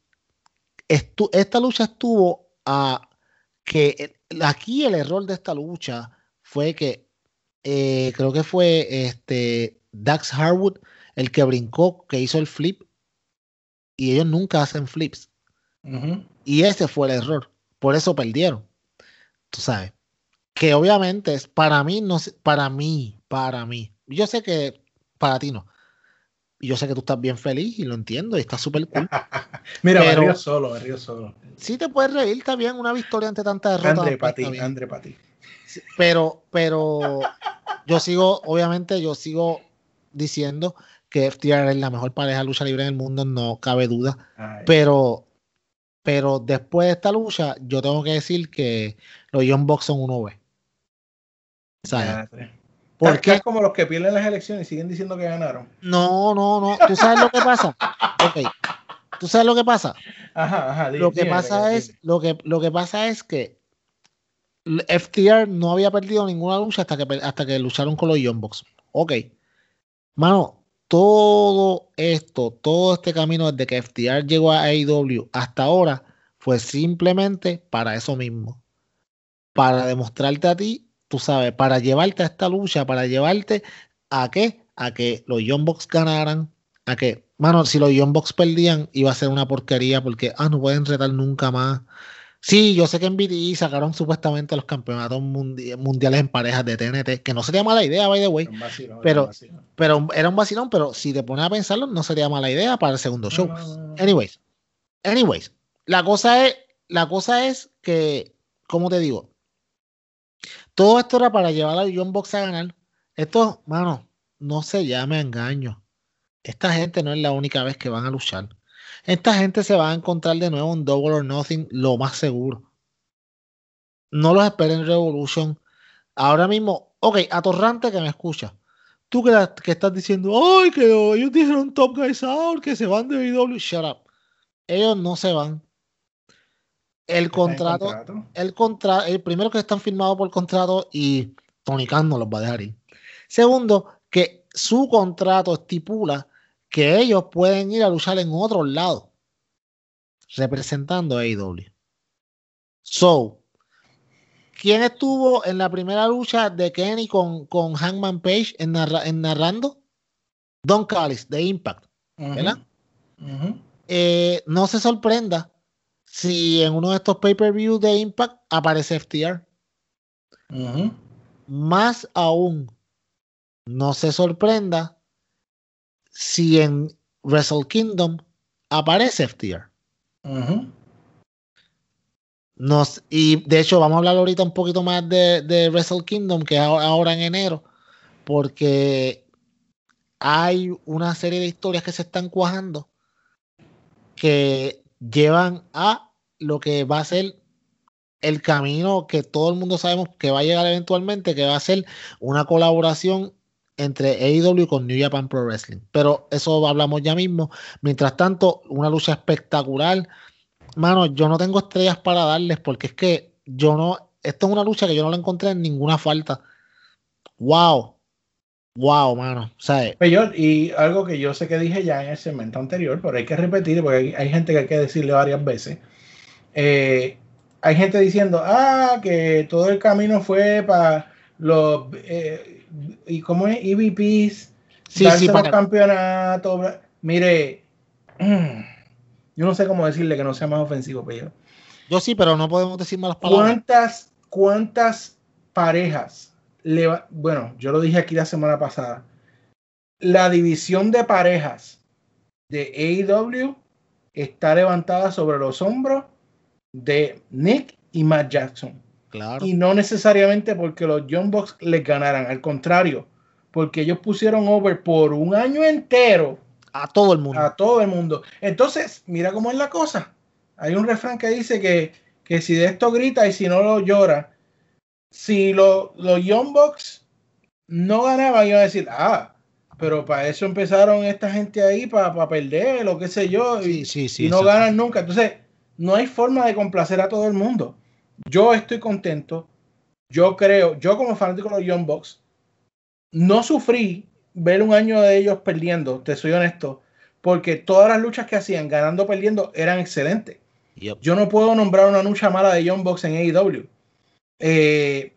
estu- esta lucha estuvo a que el- aquí el error de esta lucha fue que eh, creo que fue este Dax Harwood el que brincó, que hizo el flip. Y ellos nunca hacen flips. Y ese fue el error. Por eso perdieron. Tú sabes. Que obviamente es para mí, no sé- para mí, para mí. Yo sé que para ti no. Yo sé que tú estás bien feliz y lo entiendo y está súper cool. <laughs> Mira, Pero- me río solo, me río solo. Sí te puedes reír, está bien, una victoria ante tanta derrota. André, para ti. André, para ti. Pero, pero yo sigo, obviamente, yo sigo diciendo que FTR es la mejor pareja de lucha libre en el mundo, no cabe duda. Ay, Pero, pero después de esta lucha, yo tengo que decir que los Young Bucks son 1B. ¿Sabes? diantre. ¿Por Estás- qué? estás como los que pierden las elecciones y siguen diciendo que ganaron. No, no, no. ¿Tú sabes lo que pasa? <laughs> Ok. ¿Tú sabes lo que pasa? Ajá, ajá. Lo que dime, pasa dime. es, lo que, lo que pasa es que FTR no había perdido ninguna lucha hasta que, hasta que lucharon con los Young Bucks. Ok. Mano, todo esto, todo este camino desde que FTR llegó a AEW hasta ahora fue simplemente para eso mismo. Para demostrarte a ti, tú sabes, para llevarte a esta lucha, para llevarte a qué? A que los Young Bucks ganaran, a que, mano, si los Young Bucks perdían, iba a ser una porquería porque, ah, no pueden retar nunca más. Sí, yo sé que en BTE sacaron supuestamente los campeonatos mundi- mundiales en parejas de TNT, que no sería mala idea, by the way, Un vacilón, un pero- vacilón. pero era un vacilón, pero si te pones a pensarlo, no sería mala idea para el segundo show. No, no, no, no. Anyways, anyways, la cosa es, la cosa es que, como te digo, todo esto era para llevar a John Box a ganar. Esto, mano, no se llame engaño. Esta gente no es la única vez que van a luchar. Esta gente se va a encontrar de nuevo en Double or Nothing, lo más seguro. No los esperen en Revolution. Ahora mismo, ok, atorrante que me escucha. Tú que, la- que estás diciendo, ay, que ellos dijeron Top Guys Out, que se van de WWE. Shut up. Ellos no se van. el contrato, el contrato, el primero que están firmados por contrato y Tony Khan no los va a dejar ir. Segundo, que su contrato estipula que ellos pueden ir a luchar en otros lados representando a AEW. So, ¿quién estuvo en la primera lucha de Kenny con, con Hangman Page en, narrando? Don Callis de Impact, ¿verdad? Eh, no se sorprenda si en uno de estos pay-per-views de Impact aparece FTR. Más aún, no se sorprenda si en Wrestle Kingdom aparece FTR. Nos, y de hecho, vamos a hablar ahorita un poquito más de, de Wrestle Kingdom, que es ahora en enero, porque hay una serie de historias que se están cuajando que llevan a lo que va a ser el camino que todo el mundo sabemos que va a llegar eventualmente, que va a ser una colaboración entre AEW con New Japan Pro Wrestling. Pero eso hablamos ya mismo. Mientras tanto, una lucha espectacular. Mano, yo no tengo estrellas para darles porque es que yo no. Esto es una lucha que yo no la encontré en ninguna falta. ¡Wow! Wow, mano. Pues y algo que yo sé que dije ya en el segmento anterior, pero hay que repetir porque hay, gente que hay que decirle varias veces. Eh, hay gente diciendo, ah, que todo el camino fue para los. Eh, ¿Y cómo es? EVPs, sí, sí, para... campeonatos. Mire, <clears throat> yo no sé cómo decirle que no sea más ofensivo, pero. Yo sí, pero no podemos decir malas palabras. ¿Cuántas, cuántas parejas bueno, yo lo dije aquí la semana pasada, la división de parejas de AEW está levantada sobre los hombros de Nick y Matt Jackson. Claro. Y no necesariamente porque los John Box les ganaran, al contrario, porque ellos pusieron over por un año entero a todo el mundo. A todo el mundo. Entonces, mira cómo es la cosa. Hay un refrán que dice que, que si de esto grita y si no lo llora, si los Young Bucks no ganaban, iban a decir, ah, pero para eso empezaron esta gente ahí, para, perder, lo que sé yo, y, no ganan nunca. Entonces, no hay forma de complacer a todo el mundo. Yo estoy contento. Yo creo, yo como fanático de los Young Bucks, no sufrí ver un año de ellos perdiendo, te soy honesto, porque todas las luchas que hacían, ganando o perdiendo, eran excelentes. Yo no puedo nombrar una lucha mala de Young Bucks en AEW. Eh,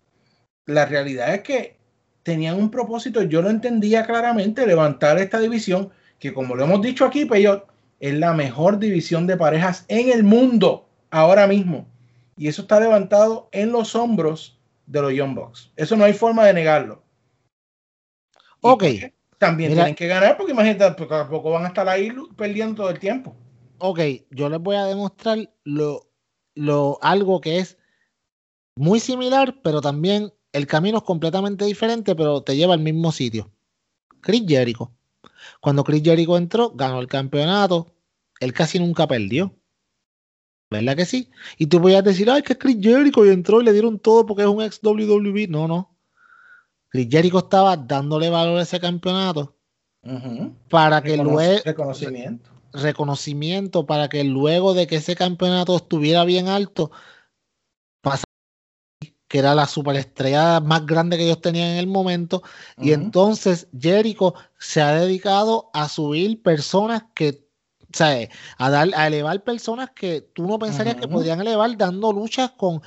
la realidad es que tenían un propósito, yo lo entendía claramente, levantar esta división, que como lo hemos dicho aquí, Peyot, es la mejor división de parejas en el mundo ahora mismo. Y eso está levantado en los hombros de los Young Bucks. Eso no hay forma de negarlo. Ok. También tienen que ganar porque imagínate, porque tampoco van a estar ahí perdiendo todo el tiempo. Ok, yo les voy a demostrar lo, lo, algo que es muy similar, pero también el camino es completamente diferente, pero te lleva al mismo sitio. Chris Jericho. Cuando Chris Jericho entró, ganó el campeonato. Él casi nunca perdió. ¿Verdad que sí? Y tú podías decir, ay, que Chris Jericho y entró y le dieron todo porque es un ex WWE. No, no. Chris Jericho estaba dándole valor a ese campeonato para que luego. Reconocimiento. Reconocimiento para que luego de que ese campeonato estuviera bien alto, que era la superestrella más grande que ellos tenían en el momento. Y entonces Jericho se ha dedicado a subir personas que, o sea, a, dar, a elevar personas que tú no pensarías que podrían elevar dando luchas con,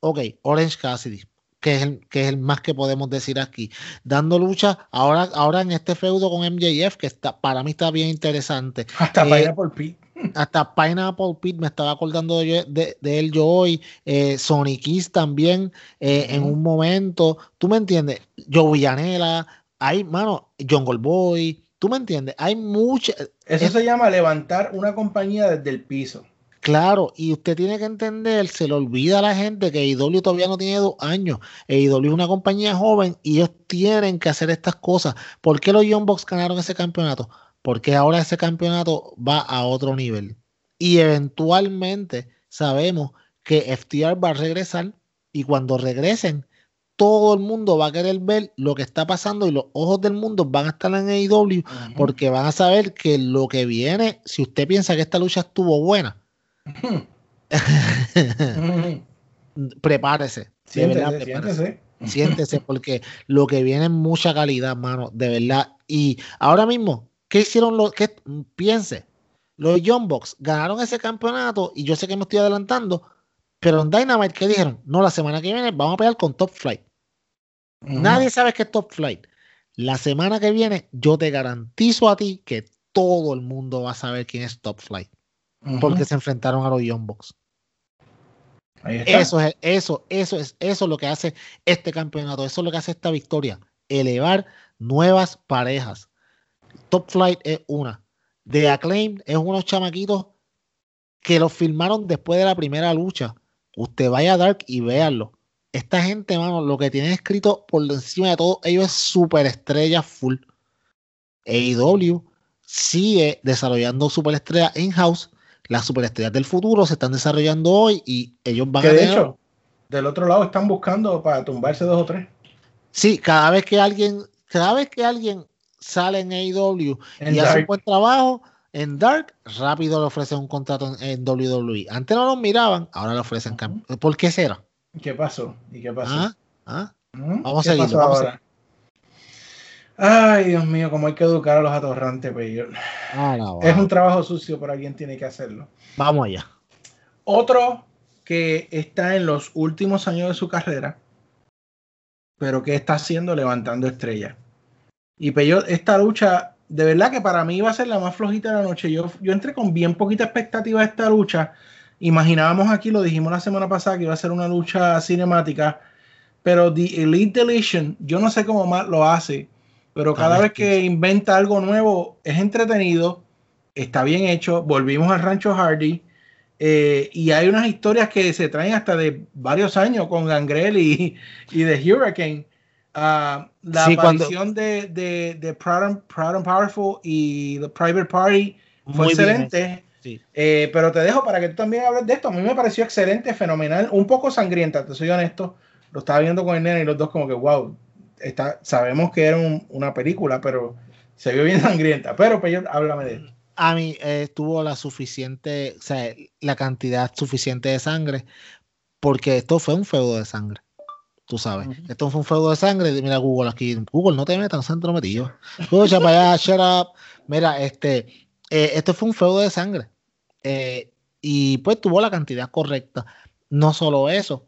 ok, Orange Cassidy. Que es, el, que es el más que podemos decir aquí. Dando luchas ahora, ahora en este feudo con MJF, que está, para mí está bien interesante. Hasta eh, por Pi hasta Pineapple Pit me estaba acordando de, él yo hoy, eh, Sonic también eh, en un momento, tú me entiendes, Joe Villanela, hay, mano, Jungle Boy, tú me entiendes, hay mucha... Eso se llama levantar una compañía desde el piso. Claro, y usted tiene que entender, se le olvida a la gente que IW todavía no tiene dos años. IW es una compañía joven y ellos tienen que hacer estas cosas. ¿Por qué los Young Bucks ganaron ese campeonato? porque ahora ese campeonato va a otro nivel. Y eventualmente sabemos que FTR va a regresar y cuando regresen, todo el mundo va a querer ver lo que está pasando y los ojos del mundo van a estar en AEW porque van a saber que lo que viene, si usted piensa que esta lucha estuvo buena, <laughs> prepárese. De verdad, prepárese. Siéntese, porque lo que viene es mucha calidad, mano, de verdad. Y ahora mismo, ¿qué hicieron los que piense? Los Young Bucks ganaron ese campeonato y yo sé que me estoy adelantando, pero en Dynamite, ¿qué dijeron? No, la semana que viene vamos a pelear con Top Flight. Nadie sabe qué es Top Flight. La semana que viene, yo te garantizo a ti que todo el mundo va a saber quién es Top Flight. Porque se enfrentaron a los Young Bucks. Eso es, eso, eso es, eso es lo que hace este campeonato, eso es lo que hace esta victoria. Elevar nuevas parejas. Top Flight es una. The Acclaim es unos chamaquitos que los filmaron después de la primera lucha. Usted vaya a Dark y véanlo. Esta gente, mano, lo que tienen escrito por encima de todo, ellos es superestrella full. AEW sigue desarrollando superestrellas in-house las superestrellas del futuro se están desarrollando hoy y ellos van a de hecho, del otro lado están buscando para tumbarse dos o tres. Sí, cada vez que alguien, cada vez que alguien sale en AEW y hace un buen trabajo en Dark, rápido le ofrecen un contrato en, WWE. Antes no los miraban, ahora le ofrecen ¿Por qué será? ¿Qué pasó? ¿Y qué pasó? ¿Ah? ¿Ah? Vamos a seguir. ahora? Ay, Dios mío, cómo hay que educar a los atorrantes, pero ah, es un trabajo sucio, pero alguien tiene que hacerlo. Vamos allá. Otro que está en los últimos años de su carrera, pero que está haciendo levantando estrellas. Y Peyo, esta lucha, de verdad que para mí iba a ser la más flojita de la noche. Yo, yo entré con bien poquita expectativa a esta lucha. Imaginábamos aquí, lo dijimos la semana pasada, que iba a ser una lucha cinemática, pero The Elite Deletion, yo no sé cómo más lo hace pero cada vez que inventa algo nuevo es entretenido, está bien hecho. Volvimos al Rancho Hardy eh, y hay unas historias que se traen hasta de varios años con Gangrel y, y The Hurricane. Ah, la aparición de, de, Proud, and, Powerful y The Private Party fue excelente. Eh, pero te dejo para que tú también hables de esto. A mí me pareció excelente, fenomenal, un poco sangrienta, te soy honesto. Lo estaba viendo con el nene y los dos como que, wow, sabemos que era una película, pero se vio bien <laughs> sangrienta. Pero, pero háblame de eso. A mí eh, tuvo la suficiente, o sea, la cantidad suficiente de sangre, porque esto fue un feudo de sangre. Tú sabes, esto fue un feudo de sangre. Mira Google aquí. Google, no te metas, no se entrometido. Escucha para allá, shut up. Mira, este, eh, esto fue un feudo de sangre. Eh, y pues tuvo la cantidad correcta. No solo eso,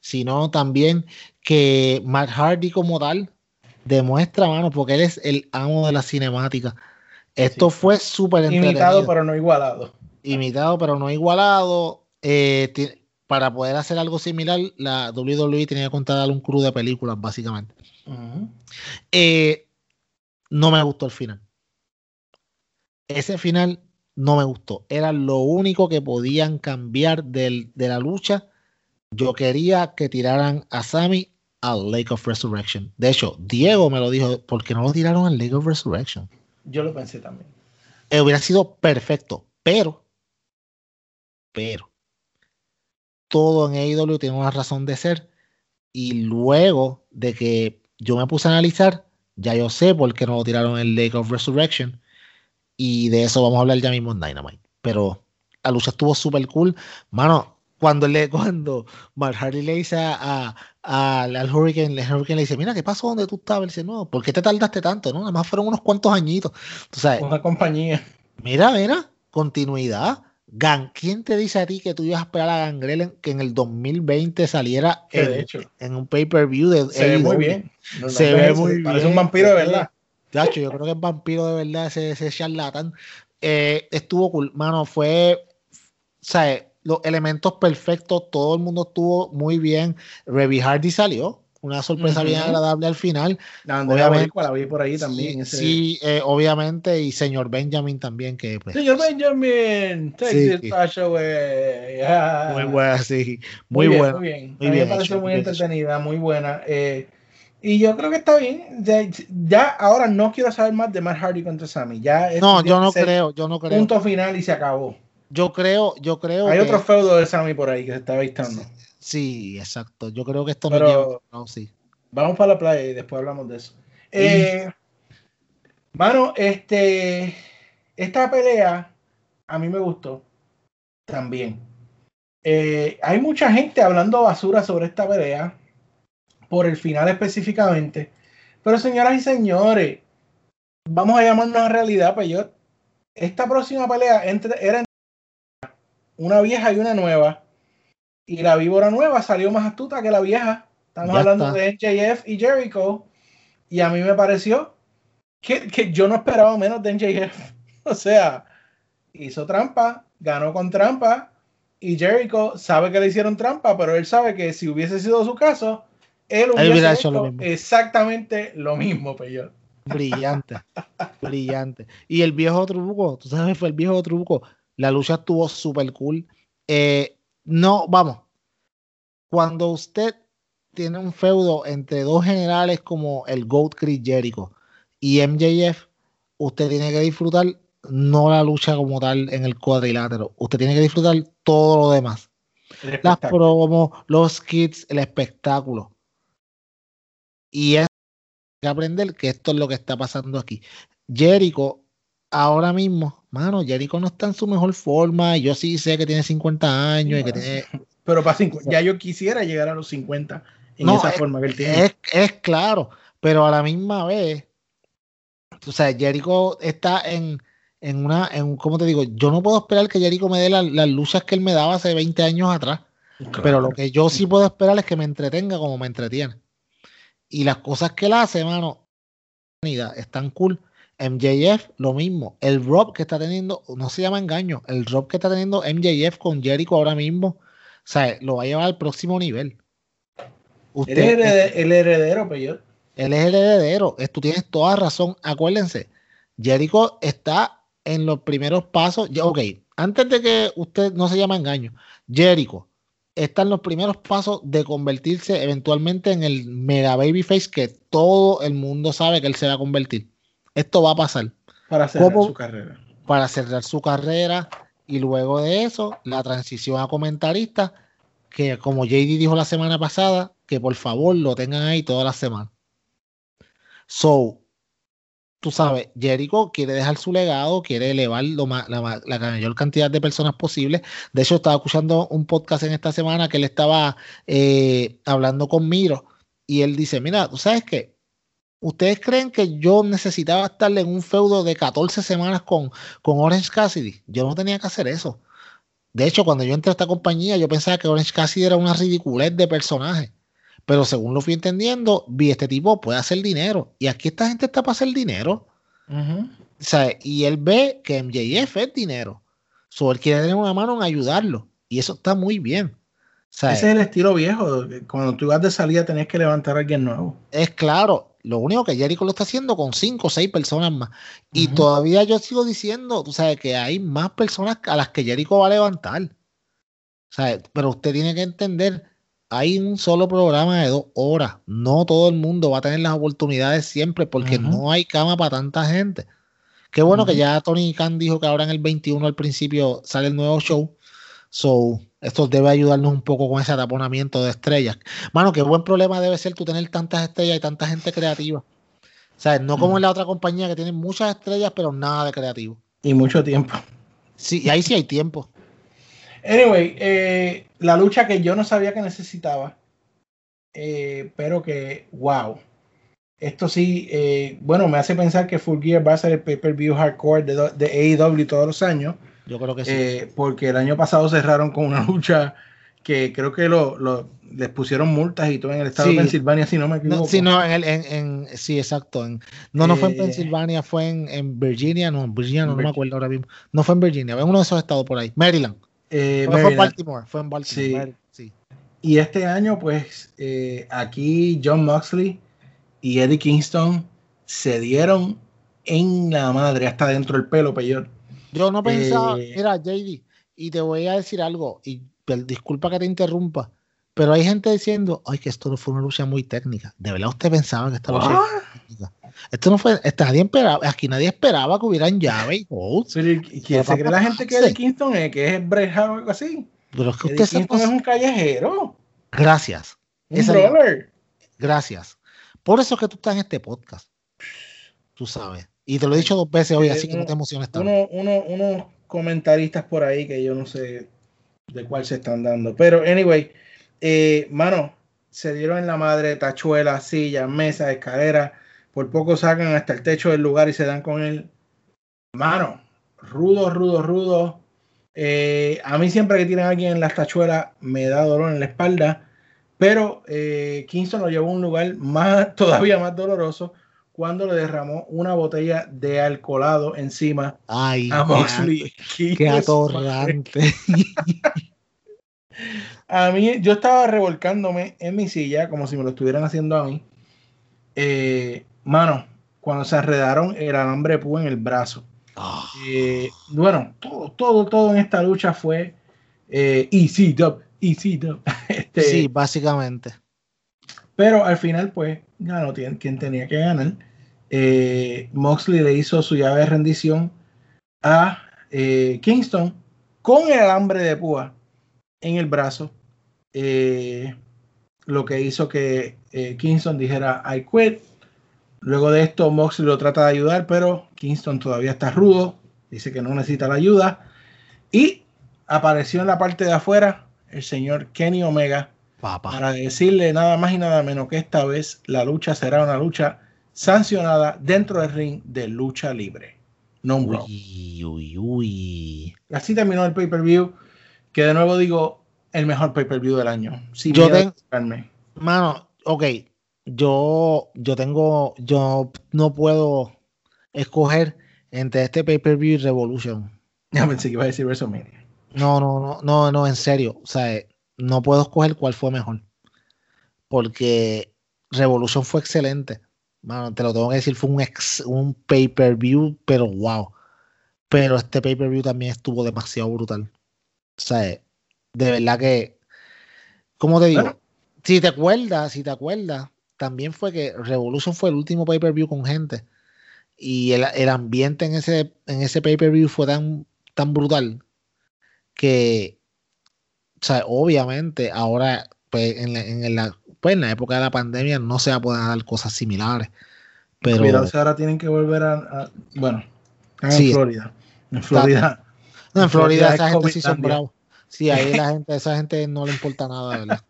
sino también que Matt Hardy como tal demuestra, mano, porque él es el amo de la cinemática. Esto fue súper Imitado pero no igualado. Imitado pero no igualado. Eh, para poder hacer algo similar, la WWE tenía que contar un crew de películas, básicamente. Eh, no me gustó el final. Ese final no me gustó. Era lo único que podían cambiar de la lucha yo quería que tiraran a Sammy al Lake of Resurrection. De hecho, Diego me lo dijo, ¿por qué no lo tiraron al Lake of Resurrection? Yo lo pensé también. Eh, hubiera sido perfecto, pero, pero, todo en AEW tiene una razón de ser. Y luego de que yo me puse a analizar, ya yo sé por qué no lo tiraron en Lake of Resurrection. Y de eso vamos a hablar ya mismo en Dynamite. Pero la lucha estuvo súper cool. Mano, cuando le <laughs> cuando Mark Hardy le dice a, al Hurricane, el Hurricane le dice, mira, ¿qué pasó donde tú estabas? Él dice, no, ¿por qué te tardaste tanto? No, nada más fueron unos cuantos añitos. Una compañía. Mira, mira, continuidad. Gan, ¿quién te dice a ti que tú ibas a esperar a Gangrel que en el 2020 saliera en, un pay-per-view de Se ve muy bien. se ve muy bien. Parece un vampiro de verdad. Tacho, yo creo que es vampiro de verdad ese, ese charlatán. Eh, estuvo cool. Mano, fue. Sea, los elementos perfectos, todo el mundo estuvo muy bien. Revy Hardy salió, una sorpresa bien agradable al final. La obviamente, la vi por ahí también. Sí, eh, obviamente, y señor Benjamin también. que pues, Señor Benjamin, take this away. Muy buena, sí. Muy, buena. Muy bien. Muy bien me pareció muy entretenida, muy buena. Eh, y yo creo que está bien. Ya, ahora no quiero saber más de Matt Hardy contra Sammy. Ya no, yo no creo, yo no creo. Punto final y se acabó. Yo creo, yo creo. Hay otro feudo de Sammy por ahí que se está avistando. Sí, exacto. Yo creo que esto no lleva. No, sí. Vamos para la playa y después hablamos de eso. Eh, mano, este. Esta pelea a mí me gustó también. Eh, hay mucha gente hablando basura sobre esta pelea, por el final específicamente. Pero señoras y señores, vamos a llamarnos a realidad, pues yo, esta próxima pelea entre, era entre una vieja y una nueva. Y la víbora nueva salió más astuta que la vieja. Estamos Ya hablando está. de NJF y Jericho. Y a mí me pareció que, que yo no esperaba menos de NJF. <laughs> O sea, hizo trampa, ganó con trampa. Y Jericho sabe que le hicieron trampa, pero él sabe que si hubiese sido su caso, él hubiese hubiera hecho lo mismo. exactamente lo mismo, Peyot. Brillante, brillante. Y el viejo truco, tú sabes, fue el viejo truco. La lucha estuvo súper cool. Eh, no, vamos. Cuando usted tiene un feudo entre dos generales como el GOAT Chris Jericho y MJF, usted tiene que disfrutar no la lucha como tal en el cuadrilátero. Usted tiene que disfrutar todo lo demás. Las promos, los kits, el espectáculo. Y es que aprender que esto es lo que está pasando aquí. Jericho, ahora mismo, mano, Jericho no está en su mejor forma. Yo sí sé que tiene 50 años y que tiene. <laughs> Pero para cincu- <laughs> ya yo quisiera llegar a los 50 en No, esa es- forma que él tiene. Es, es claro, pero a la misma vez, o sea, Jericho está en, en una, en, ¿cómo te digo? Yo no puedo esperar que Jericho me dé la- las luchas que él me daba hace 20 años atrás. Pero lo que yo sí puedo esperar es que me entretenga como me entretiene. Y las cosas que él hace, mano, están cool. MJF, lo mismo. El Rob que está teniendo, no se llama engaño, el Rob que está teniendo MJF con Jericho ahora mismo, o sea, lo va a llevar al próximo nivel. Él es el heredero, Peyot. él es el heredero. Tú tienes toda razón. Acuérdense, Jericho está en los primeros pasos. Ok, antes de que usted no se llama engaño, Jericho está en los primeros pasos de convertirse eventualmente en el mega babyface que todo el mundo sabe que él se va a convertir. Esto va a pasar. Para cerrar ¿Cómo? su carrera. para cerrar su carrera. Y luego de eso la transición a comentarista que como JD dijo la semana pasada que por favor lo tengan ahí toda la semana. So tú sabes Jericho quiere dejar su legado quiere elevar lo la mayor cantidad de personas posible. De hecho estaba escuchando un podcast en esta semana que él estaba eh, hablando con Miro. Y él dice mira tú sabes que ¿Ustedes creen que yo necesitaba estar en un feudo de 14 semanas con, con Orange Cassidy? Yo no tenía que hacer eso. De hecho, cuando yo entré a esta compañía, yo pensaba que Orange Cassidy era una ridiculez de personaje. Pero según lo fui entendiendo, vi este tipo puede hacer dinero. Y aquí esta gente está para hacer dinero. O sea, y él ve que MJF es dinero. So, él quiere tener una mano en ayudarlo. Y eso está muy bien. O sea, Ese es el estilo viejo. Cuando tú vas de salida tenías que levantar a alguien nuevo. es claro. Lo único que Jericho lo está haciendo con cinco o seis personas más. Y todavía yo sigo diciendo, tú sabes, que hay más personas a las que Jericho va a levantar. O sea, pero usted tiene que entender, hay un solo programa de dos horas. No todo el mundo va a tener las oportunidades siempre porque no hay cama para tanta gente. Qué bueno que ya Tony Khan dijo que ahora en el 21 al principio sale el nuevo show. So, esto debe ayudarnos un poco con ese taponamiento de estrellas. Mano, qué buen problema debe ser tú tener tantas estrellas y tanta gente creativa. O sea, no como en la otra compañía que tiene muchas estrellas, pero nada de creativo. Y mucho tiempo. Sí, y ahí sí hay tiempo. Anyway, eh, la lucha que yo no sabía que necesitaba, eh, pero que, wow. Esto sí, eh, bueno, me hace pensar que Full Gear va a ser el pay-per-view hardcore de, de AEW todos los años, Yo creo que sí. eh, porque el año pasado cerraron con una <laughs> lucha que creo que lo, lo- les pusieron multas y todo en el estado Sí. de Pensilvania, si no me equivoco. no, sí, no, en el, en, en- sí, exacto. en- no, no fue en Eh, Pensilvania, fue en, en Virginia, no, en Virginia, no, no me Virginia. acuerdo ahora mismo. No fue en Virginia, en uno de esos estados por ahí. Maryland. Eh, No, fue en. Baltimore, fue en Baltimore. Sí. Maryland, sí. Y este año, pues, eh, aquí John Moxley y Eddie Kingston se dieron en la madre, hasta dentro del pelo, peor. Yo no pensaba, Eh, mira, JD, y te voy a decir algo, y disculpa que te interrumpa, pero hay gente diciendo, ay, que esto no fue una lucha muy técnica. ¿De verdad usted pensaba que esta lucha era técnica? Esto no fue, nadie esperaba, aquí nadie esperaba que hubieran llave y Pero, ¿y ¿Quién se cree la gente que Eddie Kingston es? ¿Que es Bret Hart o algo así? pero es que Eddie usted se Kingston es un callejero, Gracias, un Esa gracias. Por eso es que tú estás en este podcast. Tú sabes. Y te lo he dicho dos veces hoy, Eh, así que no te emociones tanto. Uno, uno, unos comentaristas por ahí que yo no sé. de cuál se están dando. Pero, anyway, eh, mano, se dieron en la madre tachuela, silla, mesa, escalera. Por poco sacan hasta el techo del lugar y se dan con él. Mano, rudo, rudo, rudo. Eh, a mí siempre que tienen a alguien en las tachuelas me da dolor en la espalda. Pero eh, Kingston lo llevó a un lugar más, <laughs> todavía más doloroso cuando le derramó una botella de alcoholado encima Ay, a Moxley. qué, qué atorrante. <laughs> A mí, yo estaba revolcándome en mi silla como si me lo estuvieran haciendo a mí. Eh, mano, cuando se enredaron el alambre púa en el brazo. Ah, Eh, bueno, todo, todo, todo en esta lucha fue eh, easy dub, easy dub. <laughs> Este, sí, básicamente. Pero al final, pues, ganó quien tenía que ganar. Eh, Moxley le hizo su llave de rendición a eh, Kingston con el alambre de púa en el brazo. eh, lo que hizo que Kingston dijera I quit. Luego de esto, Moxley lo trata de ayudar, pero Kingston todavía está rudo. Dice que no necesita la ayuda. Y apareció en la parte de afuera el señor Kenny Omega para decirle nada más y nada menos que esta vez la lucha será una lucha sancionada dentro del ring de lucha libre. No. Uy, uy, uy. Así terminó el pay-per-view, que de nuevo digo, el mejor pay-per-view del año. Sin Yo miedo a ten- equivocarme. Mano, ok. Yo, yo tengo, yo no puedo escoger entre este pay-per-view y Revolution. <laughs> Ya pensé que iba a decir WrestleMania. No, no, no, no, no, en serio. O sea, no puedo escoger cuál fue mejor. Porque Revolution fue excelente. Mano, te lo tengo que decir, fue un, ex- un pay-per-view, pero wow. Pero este pay-per-view también estuvo demasiado brutal. O sea, eh, de verdad que, ¿cómo te digo? Bueno. Si te acuerdas, si te acuerdas, también fue que Revolution fue el último pay-per-view con gente. Y el, el ambiente en ese, en ese pay-per-view fue tan, tan brutal que, o sea, obviamente ahora, pues, en la, en la, pues, en la época de la pandemia no se va a poder dar cosas similares. Pero Cuidado, ahora tienen que volver a. a- bueno, Sí. en Florida. En Florida. no, en Florida es esa gente sí son bravos. Sí, ahí la <laughs> gente, esa gente no le importa nada, ¿verdad?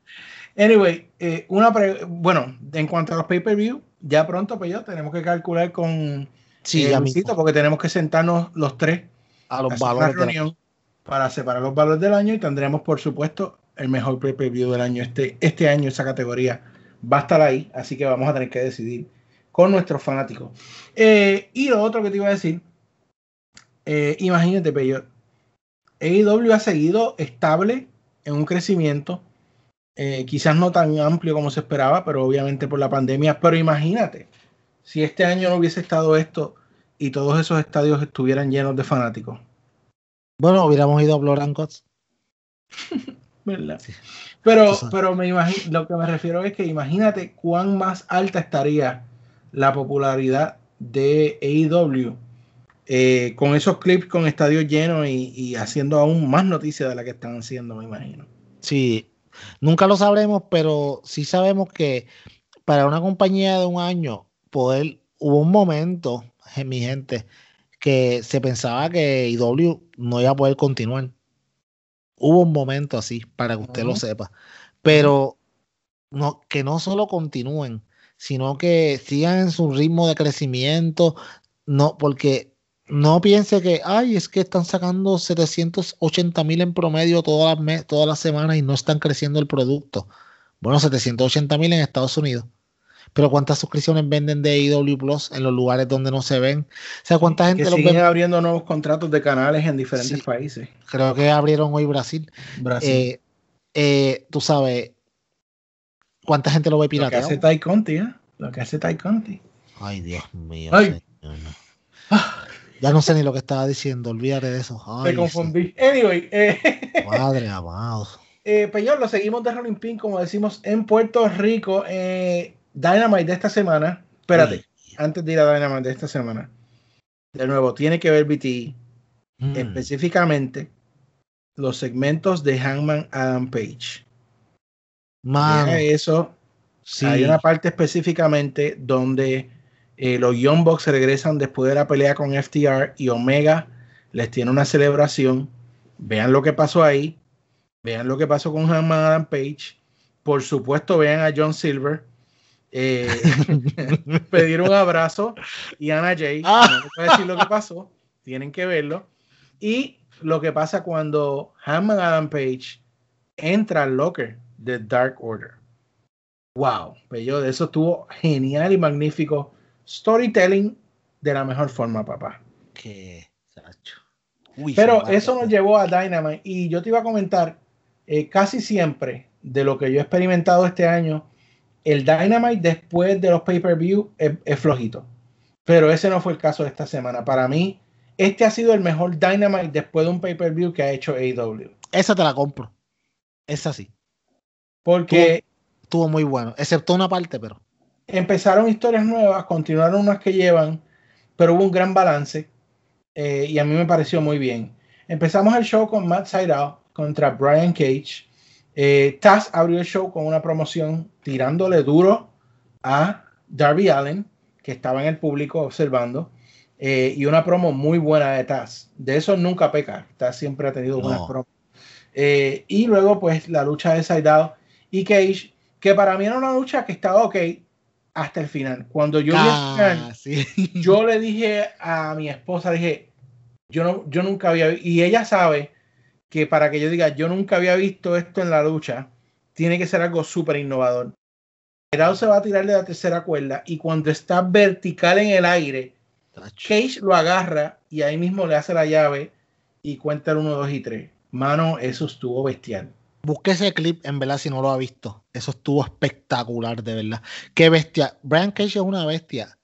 Anyway, eh, una pre- bueno, en cuanto a los pay-per-view, ya pronto, pues ya tenemos que calcular con Sí, eh, porque tenemos que sentarnos los tres A los una valores. la- reunión para separar los valores del año y tendremos, por supuesto, el mejor pay-per-view del año. Este, este año esa categoría va a estar ahí, así que vamos a tener que decidir con nuestros fanáticos. Eh, y lo otro que te iba a decir, eh, imagínate, Peyo, AEW ha seguido estable en un crecimiento, eh, quizás no tan amplio como se esperaba, pero obviamente por la pandemia, pero imagínate, si este año no hubiese estado esto y todos esos estadios estuvieran llenos de fanáticos. Bueno, hubiéramos ido a Blood <laughs> Pero, pero me imagino, lo que me refiero es que imagínate cuán más alta estaría la popularidad de AEW eh, con esos clips con estadios llenos y, y haciendo aún más noticias de la que están haciendo, me imagino. Sí, nunca lo sabremos, pero sí sabemos que para una compañía de un año poder, hubo un momento, mi gente, que se pensaba que IW no iba a poder continuar. Hubo un momento así, para que usted lo sepa. Pero no, que no solo continúen, sino que sigan en su ritmo de crecimiento, no, porque no piense que, ay, es que están sacando 780 mil en promedio todas las, todas las semanas y no están creciendo el producto. Bueno, 780 mil en Estados Unidos. Pero ¿cuántas suscripciones venden de AEW Plus en los lugares donde no se ven? O sea, ¿cuánta gente Que los siguen ve? abriendo nuevos contratos de canales en diferentes Sí. países. Creo que abrieron hoy Brasil. Brasil. Eh, eh, tú sabes, ¿cuánta gente lo ve lo que hace Ty Conti, ¿eh? Lo que hace Ty Conti. Ay, Dios mío. Ay. señor. Ya no sé ni lo que estaba diciendo, olvídate de eso. Me Ay, confundí. Anyway, eh. <laughs> Madre amado. Eh, Peñón, lo seguimos de Rolling Pin, como decimos, en Puerto Rico. Eh, Dynamite de esta semana. Espérate, antes de ir a Dynamite de esta semana. De nuevo, tiene que ver BT, Mm. específicamente los segmentos de Hangman Adam Page. Deja eso. sí. Hay una parte específicamente donde eh, los Young Bucks regresan después de la pelea con FTR y Omega les tiene una celebración. Vean lo que pasó ahí. Vean lo que pasó con Hangman Adam Page. Por supuesto, vean a John Silver. Eh, <laughs> pedir un abrazo y Ana Jay. Ah. No les voy a decir lo que pasó. Tienen que verlo. Y lo que pasa cuando Hangman Adam Page entra al locker de Dark Order. Wow, Pello, de eso estuvo genial y magnífico. Storytelling de la mejor forma, papá. Que, Sacho. Uy, Pero eso nos llevó a Dynamite. Y yo te iba a comentar, eh, casi siempre de lo que yo he experimentado este año, el Dynamite después de los pay-per-view es, es flojito. Pero ese no fue el caso de esta semana. Para mí, este ha sido el mejor Dynamite después de un pay-per-view que ha hecho AEW. Esa te la compro. Esa sí. Porque Estuvo muy bueno. Excepto una parte, pero. empezaron historias nuevas, continuaron unas que llevan, pero hubo un gran balance eh, y a mí me pareció muy bien. Empezamos el show con Matt Sydal contra Brian Cage. Eh, Taz abrió el show con una promoción tirándole duro a Darby Allen, que estaba en el público observando, eh, y una promo muy buena de Taz. De eso nunca peca. Taz siempre ha tenido buenas No. promos. Eh, y luego, pues, la lucha de Sydal y Cage, que para mí era una lucha que estaba ok hasta el final. Cuando yo vi el final, Ah, sí. yo le dije a mi esposa, dije, yo, no, yo nunca había, y ella sabe que para que yo diga, yo nunca había visto esto en la lucha, tiene que ser algo súper innovador. Geraldo se va a tirar de la tercera cuerda y cuando está vertical en el aire. Cage lo agarra y ahí mismo le hace la llave y cuenta el 1, 2 y 3. Mano, eso estuvo bestial. Busque ese clip, en verdad, si no lo ha visto. Eso estuvo espectacular, de verdad. Qué bestia. Brian Cage es una bestia.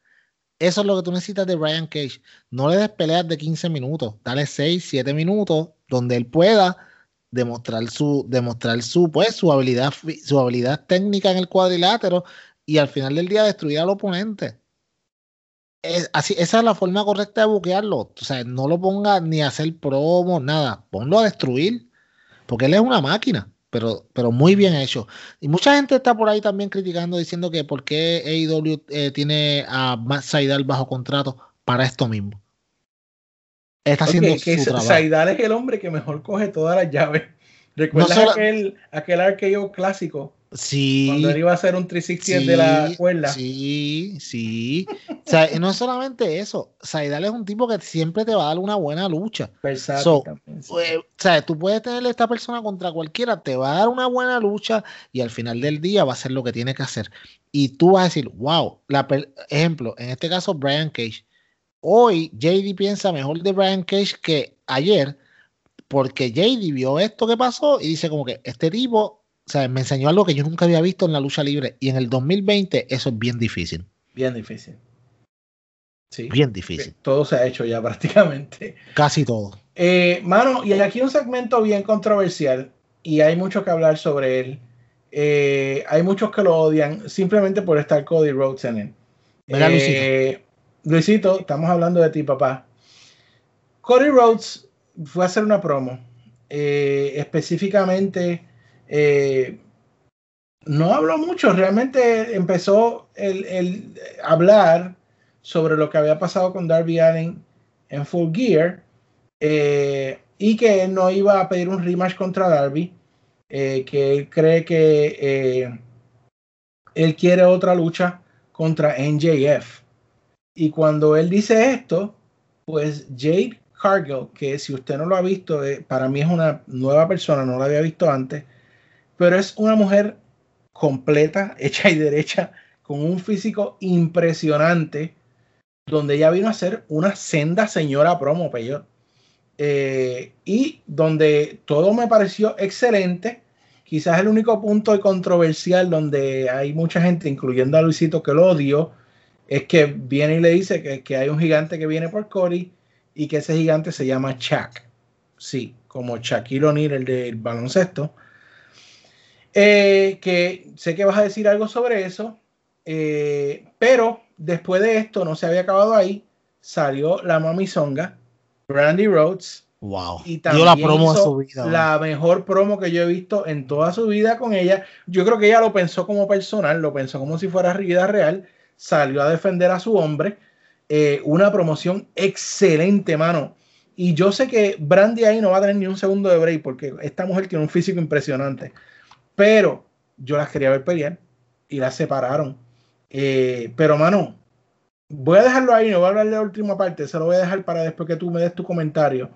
Eso es lo que tú necesitas de Brian Cage. No le des peleas de 15 minutos. Dale 6, 7 minutos donde él pueda demostrar su, demostrar su, pues, su habilidad, su habilidad técnica en el cuadrilátero y al final del día destruir al oponente. Es- así, esa es la forma correcta de buquearlo. O sea, no lo ponga ni a hacer promo, nada. Ponlo a destruir. Porque él es una máquina, pero, pero muy bien hecho. Y mucha gente está por ahí también criticando, diciendo que por qué AEW eh, tiene a Matt bajo contrato para esto mismo. Está haciendo que su trabajo. Saidal es el hombre que mejor coge todas las llaves. <laughs> ¿Recuerdas solo- aquel, aquel arqueo clásico? Sí. Cuando él iba a hacer un 360 Sí, de la cuerda. Sí, sí. O sea, y no es solamente eso. Saidal es un tipo que siempre te va a dar una buena lucha. Versátil So, también, sí. Eh, o sea, tú puedes tener esta persona contra cualquiera, te va a dar una buena lucha y al final del día va a hacer lo que tiene que hacer. Y tú vas a decir, wow, la ejemplo, en este caso Brian Cage. Hoy JD piensa mejor de Brian Cage que ayer porque JD vio esto que pasó y dice como que este tipo, o sea, me enseñó algo que yo nunca había visto en la lucha libre y en el 2020 eso es bien difícil, Bien difícil. Sí. bien difícil, Todo se ha hecho ya <laughs> prácticamente. casi todo. Eh, mano, y aquí un segmento bien controversial y hay mucho que hablar sobre él. Eh, hay muchos que lo odian simplemente por estar Cody Rhodes en él. Mira, Eh, Luisito, estamos hablando de ti, papá. Cody Rhodes fue a hacer una promo. eh, específicamente, eh, no habló mucho, realmente empezó el, el hablar sobre lo que había pasado con Darby Allin en Full Gear eh, y que él no iba a pedir un rematch contra Darby, que él cree que él quiere otra lucha contra NJF. Y cuando él dice esto, pues Jade Cargill, que si usted no lo ha visto, eh, para mí es una nueva persona, no la había visto antes, pero es una mujer completa, <laughs> hecha y derecha, con un físico impresionante, donde ella vino a ser una senda señora promo. Eh, y donde todo me pareció excelente. Quizás el único punto controversial donde hay mucha gente, incluyendo a Luisito, que lo odió, es que viene y le dice que, que hay un gigante que viene por Cody y que ese gigante se llama Chuck. Sí, como Shaquille O'Neal, el del baloncesto. Eh, que sé que vas a decir algo sobre eso, eh, pero después de esto no se había acabado ahí. Salió la Mami Songa, Brandy Rhodes, Wow. y Dio también la promo hizo su vida. la mejor promo que yo he visto en toda su vida con ella. Yo creo que ella lo pensó como personal, lo pensó como si fuera vida real. Salió a defender a su hombre. Eh, una promoción excelente, mano. Y yo sé que Brandy ahí no va a tener ni un segundo de break porque esta mujer tiene un físico impresionante. Pero yo las quería ver pelear y las separaron. Eh, pero, mano, voy a dejarlo ahí, no voy a hablar de la última parte, se lo voy a dejar para después que tú me des tu comentario.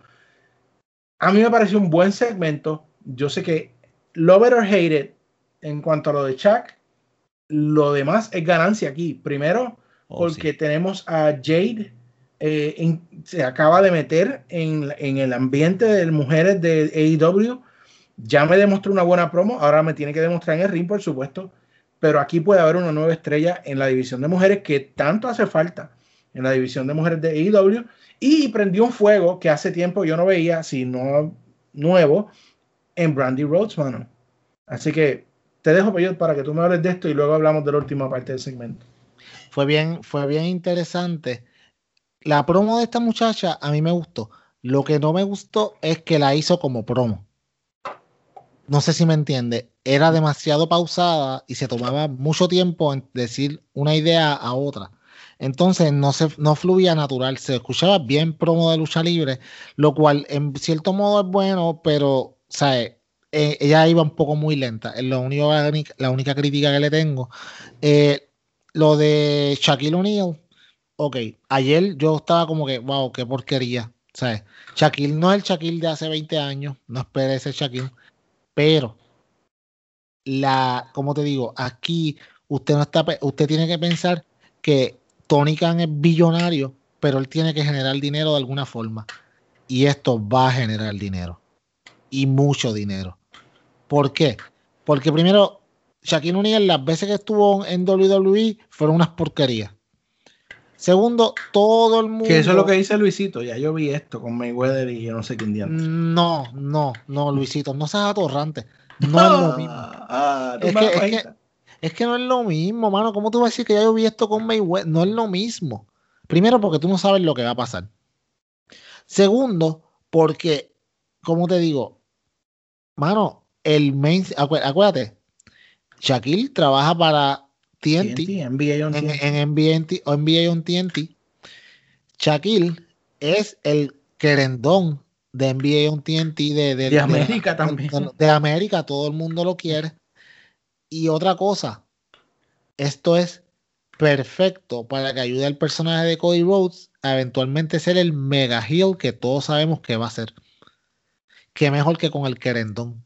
A mí me pareció un buen segmento. Yo sé que Love it or hate it, en cuanto a lo de Chuck, lo demás es ganancia aquí. Primero, Oh, porque sí. tenemos a Jade, eh, en- se acaba de meter en, en el ambiente de mujeres de AEW. Ya me demostró una buena promo, ahora me tiene que demostrar en el ring, por supuesto. Pero aquí puede haber una nueva estrella en la división de mujeres que tanto hace falta en la división de mujeres de AEW. Y prendió un fuego que hace tiempo yo no veía, sino nuevo, en Brandy Rhodes, mano. Así que te dejo, Peyot, para que tú me hables de esto y luego hablamos de la última parte del segmento. Fue bien, fue bien interesante. La promo de esta muchacha a mí me gustó. Lo que no me gustó es que la hizo como promo. No sé si me entiende. Era demasiado pausada y se tomaba mucho tiempo en decir una idea a otra. Entonces no, se, no fluía natural. Se escuchaba bien promo de lucha libre, lo cual en cierto modo es bueno, pero, ¿sabes? Eh, ella iba un poco muy lenta. Es la, única, la única crítica que le tengo. Eh, lo de Shaquille O'Neal, ok, ayer yo estaba como que, wow, qué porquería, ¿sabes? Shaquille no es el Shaquille de hace 20 años, no espere ese Shaquille, pero la, como te digo, aquí usted no está, usted tiene que pensar que Tony Khan es billonario, pero él tiene que generar dinero de alguna forma. Y esto va a generar dinero. Y mucho dinero. ¿Por qué? Porque primero, Shaquille O'Neal, las veces que estuvo en WWE fueron unas porquerías. Segundo, todo el mundo. Que eso es lo que dice Luisito. Ya yo vi esto con Mayweather y yo no sé quién diante. No, no, no, Luisito, no seas atorrante. No es lo mismo. Ah, Es que-. Es que no es lo mismo, mano. ¿Cómo tú vas a decir que ya yo vi esto con Mayweather? No es lo mismo. Primero, porque tú no sabes lo que va a pasar. Segundo, porque, como te digo, mano, el main. acué- Acuérdate, Shaquille trabaja para TNT, TNT, NBA on en, TNT. en NBA, on TNT. Shaquille es el querendón de NBA on TNT de, de, De América también. de- de América, todo el mundo lo quiere. Y otra cosa, esto es perfecto para que ayude al personaje de Cody Rhodes a eventualmente ser el mega heel que todos sabemos que va a ser. Que mejor que con el querendón.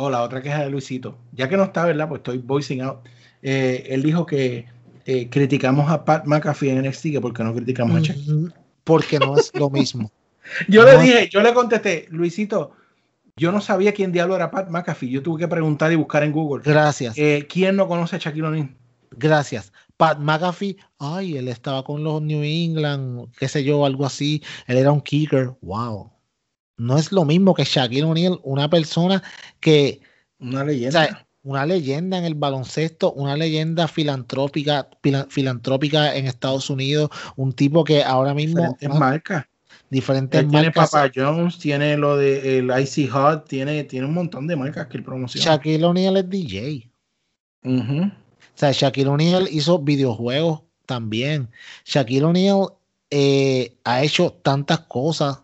Oh, la otra queja de Luisito. Ya que no está, ¿verdad? Pues estoy voicing out. Eh, él dijo que eh, criticamos a Pat McAfee en NXT, que porque no criticamos a Chuck. Porque no es lo mismo. <laughs> Yo No. le dije, yo le contesté, Luisito, yo no sabía quién diablo era Pat McAfee. Yo tuve que preguntar y buscar en Google. Gracias. Eh, ¿Quién no conoce a Shaquille O'Neal? Gracias. Pat McAfee, ay, él estaba con los New England, qué sé yo, algo así. Él era un kicker. Wow. No es lo mismo que Shaquille O'Neal, una persona que, Una o leyenda. sea, una leyenda en el baloncesto, una leyenda filantrópica, fila- filantrópica en Estados Unidos, un tipo que ahora mismo diferentes ah, marcas. diferentes Él tiene marcas. Papa Jones, tiene lo de el Icy Hot, tiene, tiene un montón de marcas que él promociona. Shaquille O'Neal es DJ. Ujú. O sea, Shaquille O'Neal hizo videojuegos también. Shaquille O'Neal eh, ha hecho tantas cosas.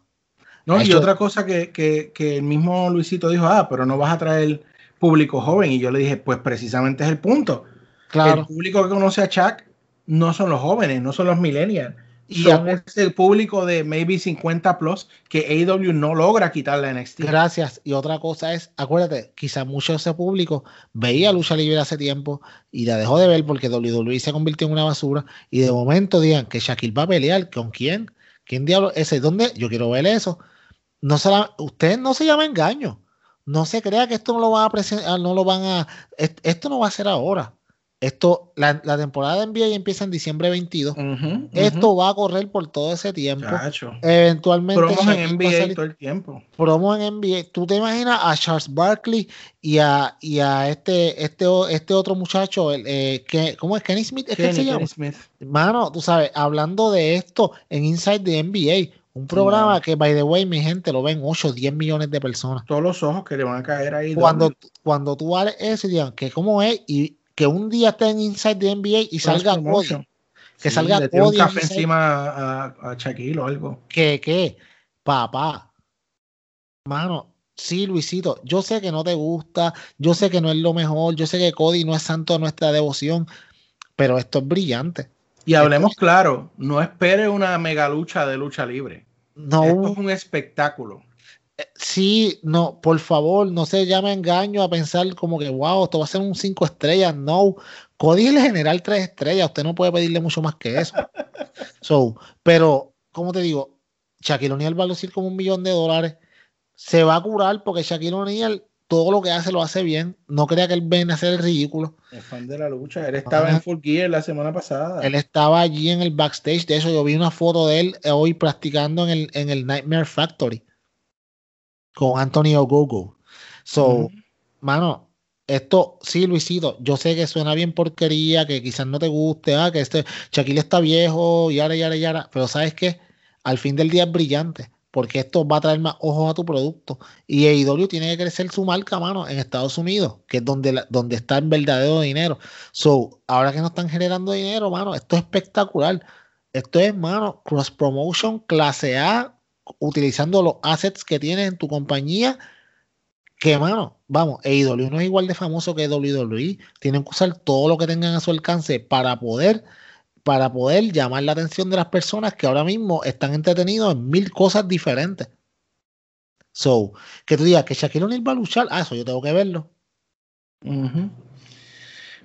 No, y hecho- otra cosa que, que, que el mismo Luisito dijo, ah, pero no vas a traer público joven. Y yo le dije, pues precisamente es el punto. El Claro. público que conoce a Chuck no son los jóvenes, no son los millennials. Y son acu- ese público de maybe 50 plus que AEW no logra quitarle a NXT. Gracias. Y otra cosa es, acuérdate, quizá mucho de ese público veía lucha libre hace tiempo y la dejó de ver porque WWE se convirtió en una basura y de momento digan que Shaquille va a pelear. ¿Con quién? ¿Quién diablo? ¿Ese? ¿Dónde? Yo quiero ver eso. No se la- usted no se llama engaño. No se crea que esto no lo van a presentar, no lo van a. est- Esto no va a ser ahora. Esto, la, la temporada de NBA empieza en diciembre 22. Ujú, ujú. Esto va a correr por todo ese tiempo. Chacho. Eventualmente. Promos en NBA salir- todo el tiempo. promo en NBA. ¿Tú te imaginas a Charles Barkley y a, y a este, este, este otro muchacho, el, eh, que, ¿cómo es? Kenny Smith, ¿es que Kenny, se llama? Kenny Smith. Mano, tú sabes, hablando de esto en Inside the NBA, un programa que, by the way, mi gente lo ven 8 o 10 millones de personas. Todos los ojos que le van a caer ahí. Cuando, cuando tú hables eso y digan que cómo es y que un día esté en Inside the NBA y salga Cross promotion. Cody, que Sí, salga le un Cody en café Inside- encima a, a Shaquille o algo. que, que papá, mano, sí, Luisito, yo sé que no te gusta, yo sé que no es lo mejor, yo sé que Cody no es santo de nuestra devoción, pero esto es brillante. Y hablemos claro, no espere una mega lucha de lucha libre. No, Esto es un espectáculo. eh, sí, no, por favor, no se llame engaño a pensar como que, wow, esto va a ser un cinco estrellas. No, Cody es el general tres estrellas, usted no puede pedirle mucho más que eso. <laughs> So, pero, como te digo, Shaquille O'Neal va a lucir como un millón de dólares. Se va a curar porque Shaquille O'Neal todo lo que hace lo hace bien. No crea que él viene a hacer el ridículo. Es fan de la lucha. Él estaba Ajá. en Full Gear la semana pasada. Él estaba allí en el backstage. De eso yo vi una foto de él hoy practicando en el, en el Nightmare Factory con Anthony Ogogo. So, mano, esto sí, Luisito, yo sé que suena bien porquería, que quizás no te guste, ah, que este Shaquille está viejo, y ahora, y ahora, y ahora, pero sabes que al fin del día es brillante, porque esto va a traer más ojos a tu producto. Y AEW tiene que crecer su marca, mano, en Estados Unidos, que es donde, donde está el verdadero dinero. So, ahora que no están generando dinero, mano, esto es espectacular. Esto es, mano, cross promotion, clase A, utilizando los assets que tienes en tu compañía que mano, vamos, AEW no es igual de famoso que WWE. Tienen que usar todo lo que tengan a su alcance para poder, para poder llamar la atención de las personas que ahora mismo están entretenidos en mil cosas diferentes. So, que tú digas que Shaquille O'Neal va a luchar, ah, eso yo tengo que verlo.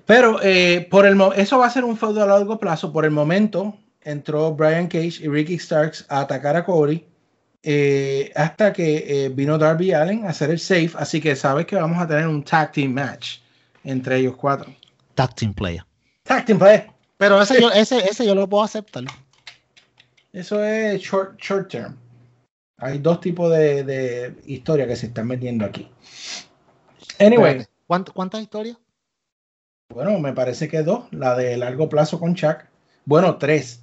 Pero eh, por el eso va a ser un feudo a largo plazo. Por el momento entró Brian Cage y Ricky Starks a atacar a Cody eh, hasta que eh, vino Darby Allen a hacer el safe. Así que sabes que vamos a tener un tag team match entre ellos cuatro. Tag team player. Tag team play. Pero ese yo, <laughs> ese, ese yo lo puedo aceptar. Eso es short, short term. Hay dos tipos de, de historia que se están metiendo aquí. Anyway, Espérate, ¿cuánt- ¿Cuántas historias? Bueno, me parece que dos. La de largo plazo con Chuck. Bueno, tres.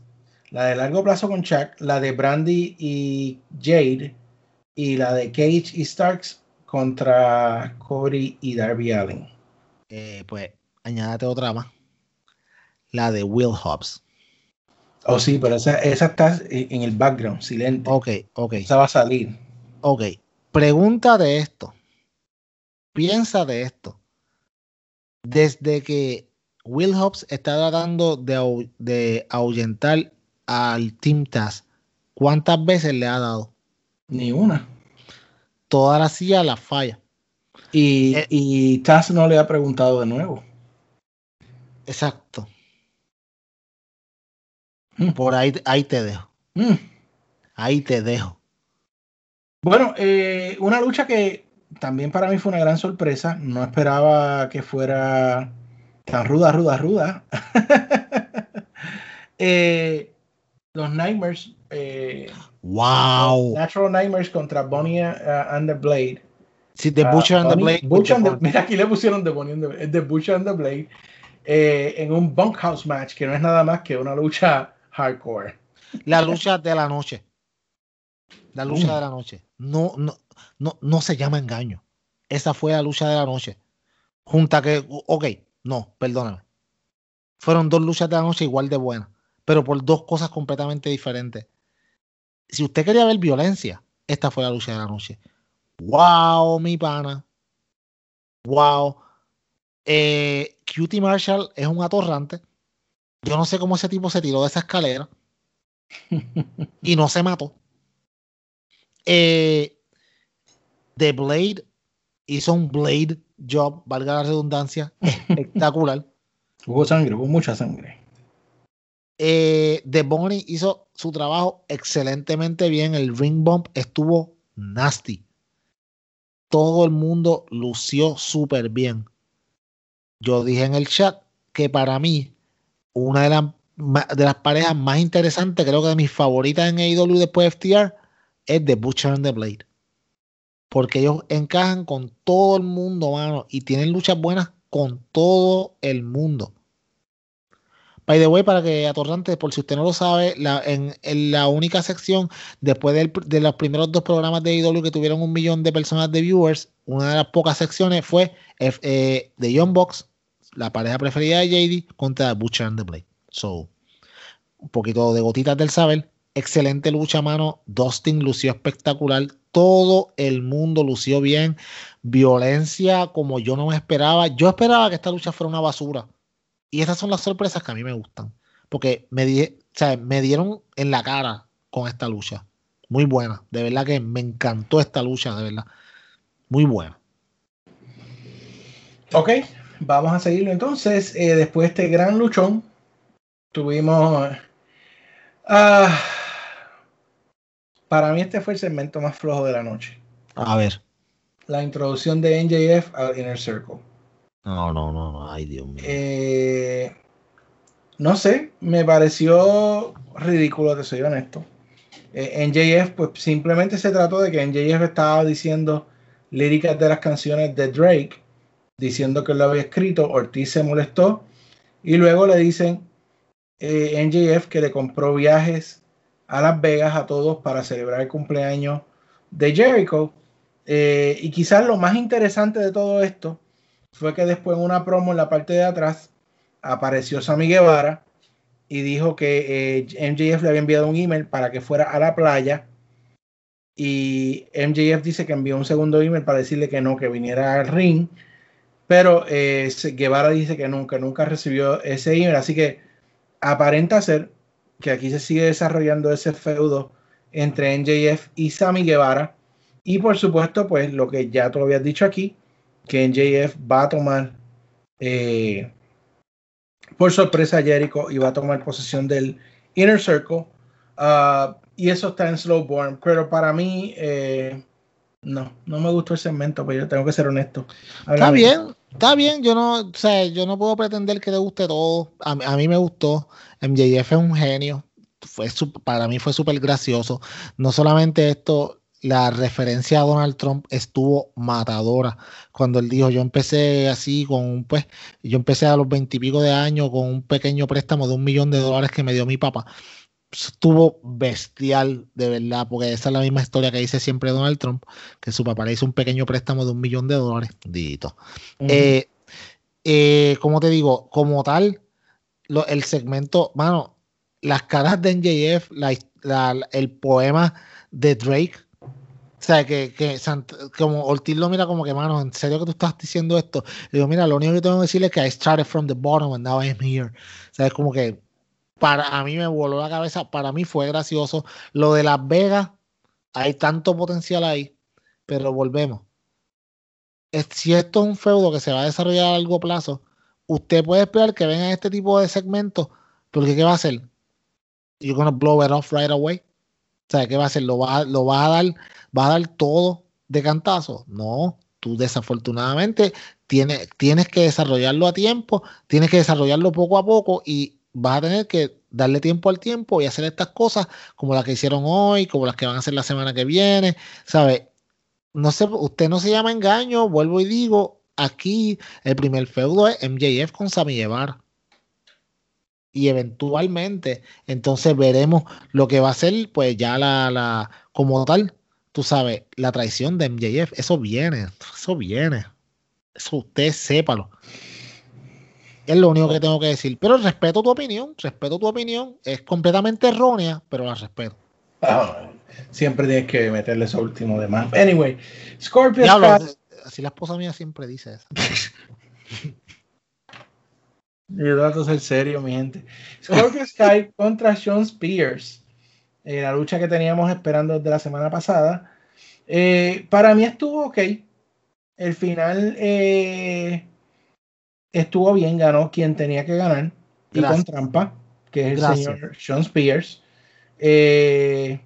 La de largo plazo con Chuck, la de Brandy y Jade, y la de Cage y Starks contra Cody y Darby Allen. Eh, pues añádate otra más. La de Will Hobbs. Oh, sí, pero esa, esa está en el background, silente. Ok, ok. Esa va a salir. Ok, pregunta de esto. Piensa de esto. Desde que Will Hobbs está tratando de, de ahuyentar al Team Taz, ¿cuántas veces le ha dado? Ni una. Toda la silla la falla. Y, Eh. y Taz no le ha preguntado de nuevo. Exacto. Mm. Por ahí, ahí te dejo. Mm. Ahí te dejo. Bueno, eh, una lucha que también para mí fue una gran sorpresa. No esperaba que fuera tan ruda, ruda, ruda. <laughs> Eh, los Nightmares, eh, wow. Natural Nightmares contra Bonnie uh, and the Blade. Sí, The Ah, Butcher and the Bonnie- Blade. Butcher the and the- Bond. mira, aquí le pusieron The Bonnie and the, The Butcher and the Blade eh, en un bunkhouse match que no es nada más que una lucha hardcore. La lucha de la noche. La lucha Mm. de la noche. No, no, no, no se llama engaño. Esa fue la lucha de la noche. Junta que, ok, no, perdóname. Fueron dos luchas de la noche igual de buenas, pero por dos cosas completamente diferentes. Si usted quería ver violencia, esta fue la lucha de la noche. Wow, mi pana. Wow. Eh, Cutie Marshall es un atorrante. Yo no sé cómo ese tipo se tiró de esa escalera y no se mató. Eh, The Blade hizo un Blade job, valga la redundancia, espectacular. <laughs> Hubo sangre, hubo mucha sangre. Eh, The Bonnie hizo su trabajo excelentemente bien. El ring bump estuvo nasty. Todo el mundo lució súper bien. Yo dije en el chat que para mí, una de las, de las parejas más interesantes, creo que de mis favoritas en AEW después de FTR, es The Butcher and the Blade. Porque ellos encajan con todo el mundo, mano, y tienen luchas buenas con todo el mundo. By the way, para que atorrante, por si usted no lo sabe, la, en, la única sección, después de los primeros dos programas de IW que tuvieron un millón de personas de viewers, una de las pocas secciones fue F- eh, The Young Box, la pareja preferida de JD, contra Butcher and the Blade. So, un poquito de gotitas del saber. excelente lucha, mano. Dustin lució espectacular. Todo el mundo lució bien. Violencia como yo no me esperaba. Yo esperaba que esta lucha fuera una basura. Y estas son las sorpresas que a mí me gustan. Porque me, di, me dieron en la cara con esta lucha. Muy buena. De verdad que me encantó esta lucha, de verdad. Muy buena. Ok, vamos a seguirlo entonces. Eh, después de este gran luchón, tuvimos... Uh, para mí este fue el segmento más flojo de la noche. A ver. La introducción de NJF al Inner Circle. No, no, no, no. Ay, Dios mío. Eh, no sé, me pareció ridículo, te soy honesto. Eh, NJF, pues simplemente se trató de que NJF estaba diciendo líricas de las canciones de Drake, diciendo que lo había escrito. Ortiz se molestó y luego le dicen eh, NJF que le compró viajes a Las Vegas a todos para celebrar el cumpleaños de Jericho. Eh, y quizás lo más interesante de todo esto fue que después en una promo en la parte de atrás apareció Sammy Guevara y dijo que eh, MJF le había enviado un email para que fuera a la playa y MJF dice que envió un segundo email para decirle que no, que viniera al ring, pero eh, Guevara dice que nunca, nunca recibió ese email, así que aparenta ser que aquí se sigue desarrollando ese feudo entre NJF y Sammy Guevara. Y por supuesto, pues lo que ya tú habías dicho aquí, que NJF va a tomar eh, por sorpresa a Jericho y va a tomar posesión del Inner Circle. Uh, y eso está en Slowborn. Pero para mí, eh, no, no me gustó el segmento, pero yo tengo que ser honesto. Está bien, está bien. Yo no, o sea, yo no puedo pretender que te guste todo. A, mí me gustó. MJF es un genio. Fue para mí fue súper gracioso. No solamente esto, la referencia a Donald Trump estuvo matadora. Cuando él dijo, yo empecé así con, pues, yo empecé a los veintipico de años con un pequeño préstamo de un millón de dólares que me dio mi papá. Estuvo bestial, de verdad, porque esa es la misma historia que dice siempre Donald Trump, que su papá le hizo un pequeño préstamo de un millón de dólares. Dito. Eh, eh, como te digo, como tal, el segmento, mano, las caras de NJF, el poema de Drake, o sea, que, que como Ortiz lo mira como que, mano, ¿en serio que tú estás diciendo esto? Le digo, mira, lo único que tengo que decirle es que I started from the bottom and now I'm here. O sea, es como que para a mí me voló la cabeza, para mí fue gracioso. Lo de Las Vegas, hay tanto potencial ahí, pero volvemos. Si esto es un feudo que se va a desarrollar a largo plazo, usted puede esperar que venga este tipo de segmentos, porque ¿qué va a hacer? You're gonna blow it off right away. O sea, ¿qué va a hacer? ¿Lo va, lo va a dar, va a dar todo de cantazo? No, tú desafortunadamente tienes, tienes que desarrollarlo a tiempo, tienes que desarrollarlo poco a poco y vas a tener que darle tiempo al tiempo y hacer estas cosas como las que hicieron hoy, como las que van a hacer la semana que viene, ¿sabe? No sé, usted no se llama engaño, vuelvo y digo, aquí el primer feudo es MJF con Sammy Guevara. Y eventualmente, entonces veremos lo que va a ser, pues ya la, la, como tal, tú sabes, la traición de MJF, eso viene, eso viene. Eso usted sépalo. Es lo único que tengo que decir. Pero respeto tu opinión, respeto tu opinión. Es completamente errónea, pero la respeto. Ah, siempre tienes que meterle eso último de más. Anyway, Scorpio así la esposa mía siempre dice eso. Yo trato de ser serio, mi gente. Scorpio Sky <laughs> contra Sean Spears. Eh, la lucha que teníamos esperando desde la semana pasada. Eh, para mí estuvo ok. El final eh, estuvo bien, ganó quien tenía que ganar. Y con trampa, que es el señor Sean Spears. Eh,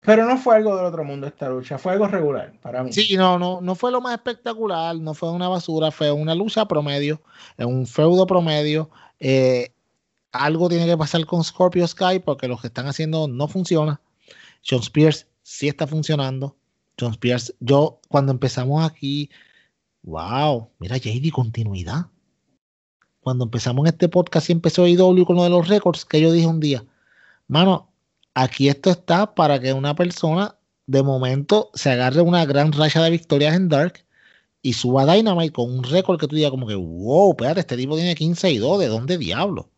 pero no fue algo del otro mundo esta lucha, fue algo regular para mí. Sí, no, no, no fue lo más espectacular, no fue una basura, fue una lucha promedio, un feudo promedio. Eh, algo tiene que pasar con Scorpio Sky porque lo que están haciendo no funciona. John Spears sí está funcionando. John Spears, yo cuando empezamos aquí, wow, mira JD, continuidad. Cuando empezamos este podcast y empezó IW con lo de los récords, que yo dije un día, mano, Aquí esto está para que una persona de momento se agarre una gran racha de victorias en Dark y suba a Dynamite con un récord que tú digas como que, wow, espérate, este tipo tiene 15 y 2, ¿de dónde diablo?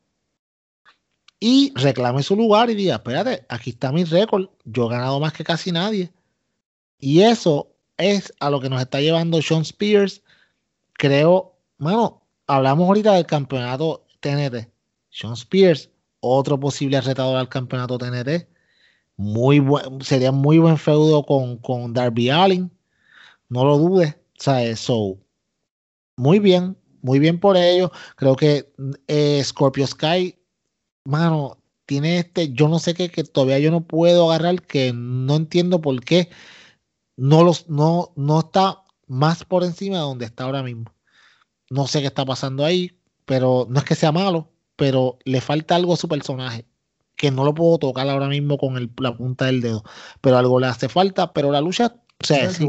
y reclame su lugar y diga, espérate, aquí está mi récord, yo he ganado más que casi nadie. Y eso es a lo que nos está llevando Sean Spears. Creo, bueno, hablamos ahorita del campeonato TNT. Sean Spears, otro posible retador al campeonato TNT. Muy buen, sería muy buen feudo con, con Darby Allin. No lo dudes. O sea, eso, muy bien, muy bien por ello. Creo que eh, Scorpio Sky, mano, tiene este, yo no sé qué, que todavía yo no puedo agarrar, que no entiendo por qué no, los, no, no está más por encima de donde está ahora mismo. No sé qué está pasando ahí, pero no es que sea malo, pero le falta algo a su personaje que no lo puedo tocar ahora mismo con el, la punta del dedo, pero algo le hace falta, pero la lucha, o sea, sí,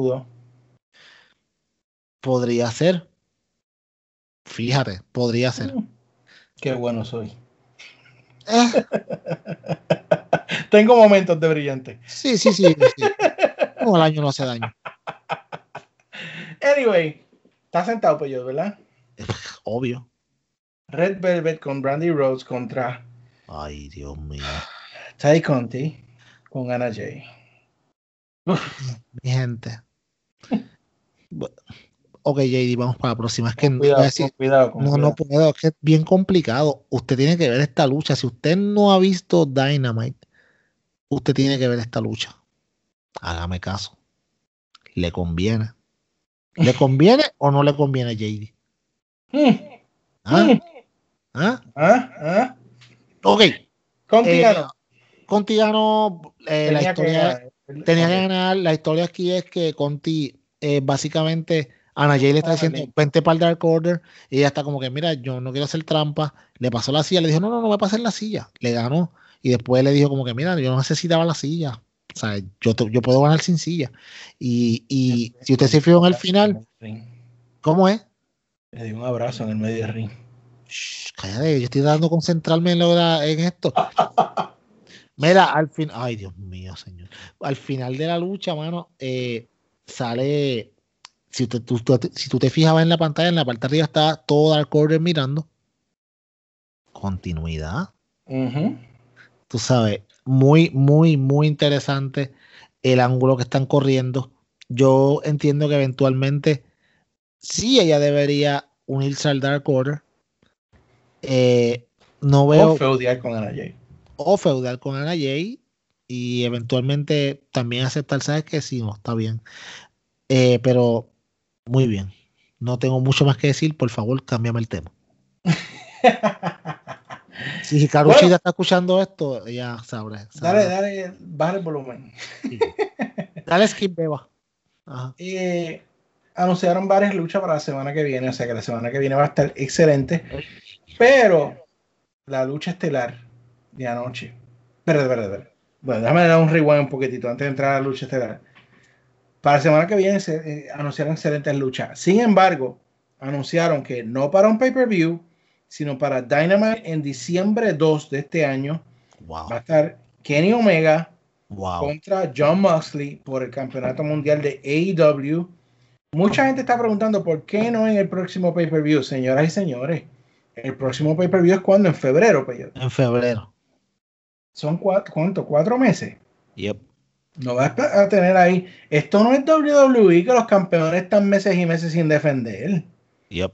podría ser. Fíjate, podría ser. Mm, Qué bueno soy. Eh, <laughs> Tengo momentos de brillante. sí, sí, sí. sí. <laughs> No, el año no hace daño. Anyway, está sentado pues yo, ¿verdad? Obvio. Red Velvet con Brandy Rose contra Ay, Dios mío. Ty Conti con Anna Jay. Mi gente. Ok, JD, vamos para la próxima. Es que no, Cuidado, a decir- con cuidado, con no, cuidado. no puedo, es que es bien complicado. Usted tiene que ver esta lucha. Si usted no ha visto Dynamite, usted tiene que ver esta lucha. Hágame caso. ¿Le conviene? ¿Le conviene o no le conviene, JD? Mm, ¿Ah? mm. ¿Ah? ¿Ah? ¿Ah? Ok. Contigo Eh, no. Conti ganó eh, la que historia. tenía que ganar. La historia aquí es que Conti, eh, básicamente, Ana Jay le está diciendo, vente para el Dark Order. Y ella está como que, mira, yo no quiero hacer trampa. Le pasó la silla, le dijo, no, no, no me pases la silla. Le ganó. Y después le dijo, como que, mira, yo no necesitaba la silla. O sea, yo, te- yo puedo ganar sin silla. Y, y si usted se fijó en el final, ¿cómo es? Le di un abrazo en el medio del ring. Shh, cállate, yo estoy de concentrarme en, la- en esto. <laughs> Mira, al fin, ay Dios mío, señor. Al final de la lucha, mano, eh, sale. Si, usted- tú, tú- si tú te fijabas en la pantalla, en la parte de arriba está todo Dark Order mirando. Continuidad. Ujú. Tú sabes, muy, muy, muy interesante el ángulo que están corriendo. Yo entiendo que eventualmente sí ella debería unirse al Dark Order. Eh, no veo O feudear con Ana Jay. o feudal con Ana Jay y eventualmente también aceptar, sabes que sí, no, está bien. Eh, pero muy bien. No tengo mucho más que decir, por favor, cámbiame el tema. <laughs> Si Karuchi Bueno. está escuchando esto, ya sabrá. Dale, sabrá. dale, baja el volumen. Dale skip, beba. Ajá. Eh, anunciaron varias luchas para la semana que viene, o sea que la semana que viene va a estar excelente. Pero la lucha estelar de anoche. Espera, espera, espera. Bueno, déjame dar un rewind un poquitito antes de entrar a la lucha estelar. Para la semana que viene se eh, anunciaron excelentes luchas. Sin embargo, anunciaron que no para un pay-per-view, sino para Dynamite en diciembre 2 de este año Wow. va a estar Kenny Omega, Wow. contra John Moxley por el campeonato mundial de AEW. Mucha gente está preguntando por qué no en el próximo pay-per-view, señoras y señores. El próximo pay-per-view es cuando en febrero, Peyo. En febrero. Son cuatro, ¿cuánto? Cuatro meses. Yep. No vas a tener ahí. Esto no es WWE que los campeones están meses y meses sin defender. Yep.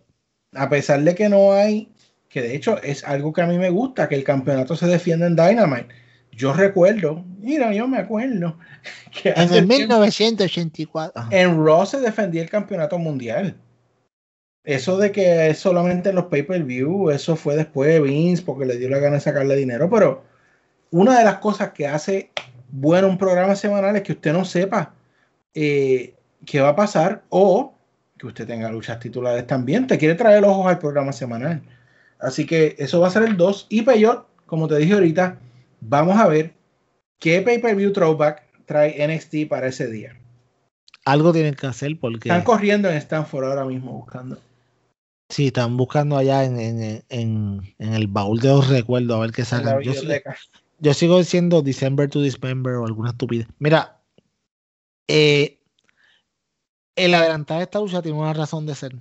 A pesar de que no hay, que de hecho es algo que a mí me gusta, que el campeonato se defienda en Dynamite. Yo recuerdo, mira, yo me acuerdo <laughs> que En el tiempo- 1984. ajá. en Raw se defendía el campeonato mundial. Eso de que es solamente en los pay-per-view, eso fue después de Vince porque le dio la gana de sacarle dinero. Pero una de las cosas que hace bueno un programa semanal es que usted no sepa eh, qué va a pasar o que usted tenga luchas titulares también. Te quiere traer ojos al programa semanal. Así que eso va a ser el 2. Y Peyot, como te dije ahorita, vamos a ver qué pay-per-view throwback trae NXT para ese día. Algo tienen que hacer porque Están corriendo en Stanford ahora mismo buscando. sí, están buscando allá en, en, en, en el baúl de los recuerdos a ver qué sacan. Yo, sigo- biblioteca. yo sigo diciendo December to Dismember o alguna estupidez. Mira, eh, el adelantar esta lucha tiene una razón de ser.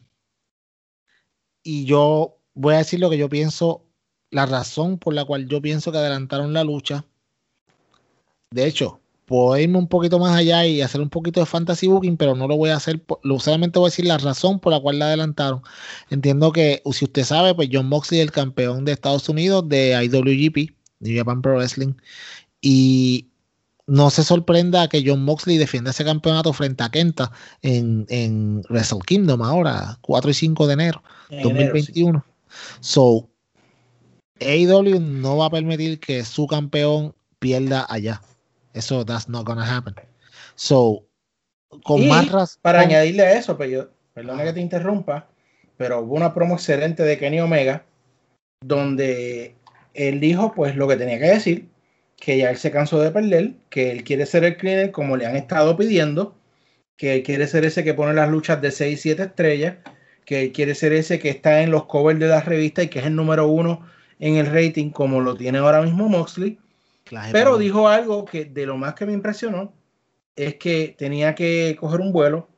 Y yo voy a decir lo que yo pienso la razón por la cual yo pienso que adelantaron la lucha. De hecho, puedo irme un poquito más allá y hacer un poquito de fantasy booking, pero no lo voy a hacer, lo, solamente voy a decir la razón por la cual la adelantaron. Entiendo que, si usted sabe, pues John Moxley es el campeón de Estados Unidos de IWGP, de Japan Pro Wrestling, y no se sorprenda que John Moxley defienda ese campeonato frente a Kenta en, en Wrestle Kingdom ahora, 4 y 5 de enero, 2021. So, AEW no va a permitir que su campeón pierda allá. Eso, that's not gonna happen. So, con más razón. Para añadirle a eso, pero pues perdona que te interrumpa, pero hubo una promo excelente de Kenny Omega, donde él dijo pues lo que tenía que decir, que ya él se cansó de perder, que él quiere ser el cleaner como le han estado pidiendo, que él quiere ser ese que pone las luchas de 6 y 7 estrellas, que quiere ser ese que está en los covers de la revista y que es el número uno en el rating como lo tiene ahora mismo Moxley. Pero dijo algo que de lo más que me impresionó es que tenía que coger un vuelo,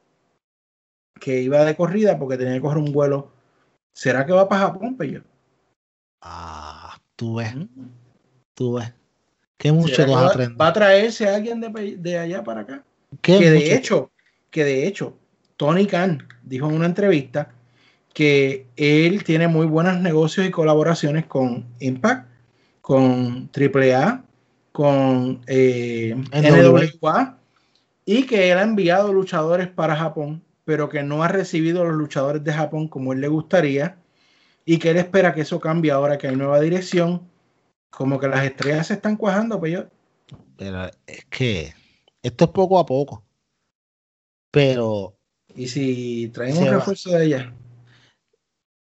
que iba de corrida porque tenía que coger un vuelo. ¿Será que va para Japón, Pello? Ah, tú ves. Tú ves. ¿Qué mucho va, va, a traerse a alguien de, de allá para acá. que de hecho, que de hecho, Tony Khan dijo en una entrevista que él tiene muy buenos negocios y colaboraciones con Impact, con AAA, con eh, NWA y que él ha enviado luchadores para Japón, pero que no ha recibido los luchadores de Japón como él le gustaría y que él espera que eso cambie ahora que hay nueva dirección como que las estrellas se están cuajando, pues yo. Pero es que esto es poco a poco. Pero. ¿Y si traen un refuerzo de ella?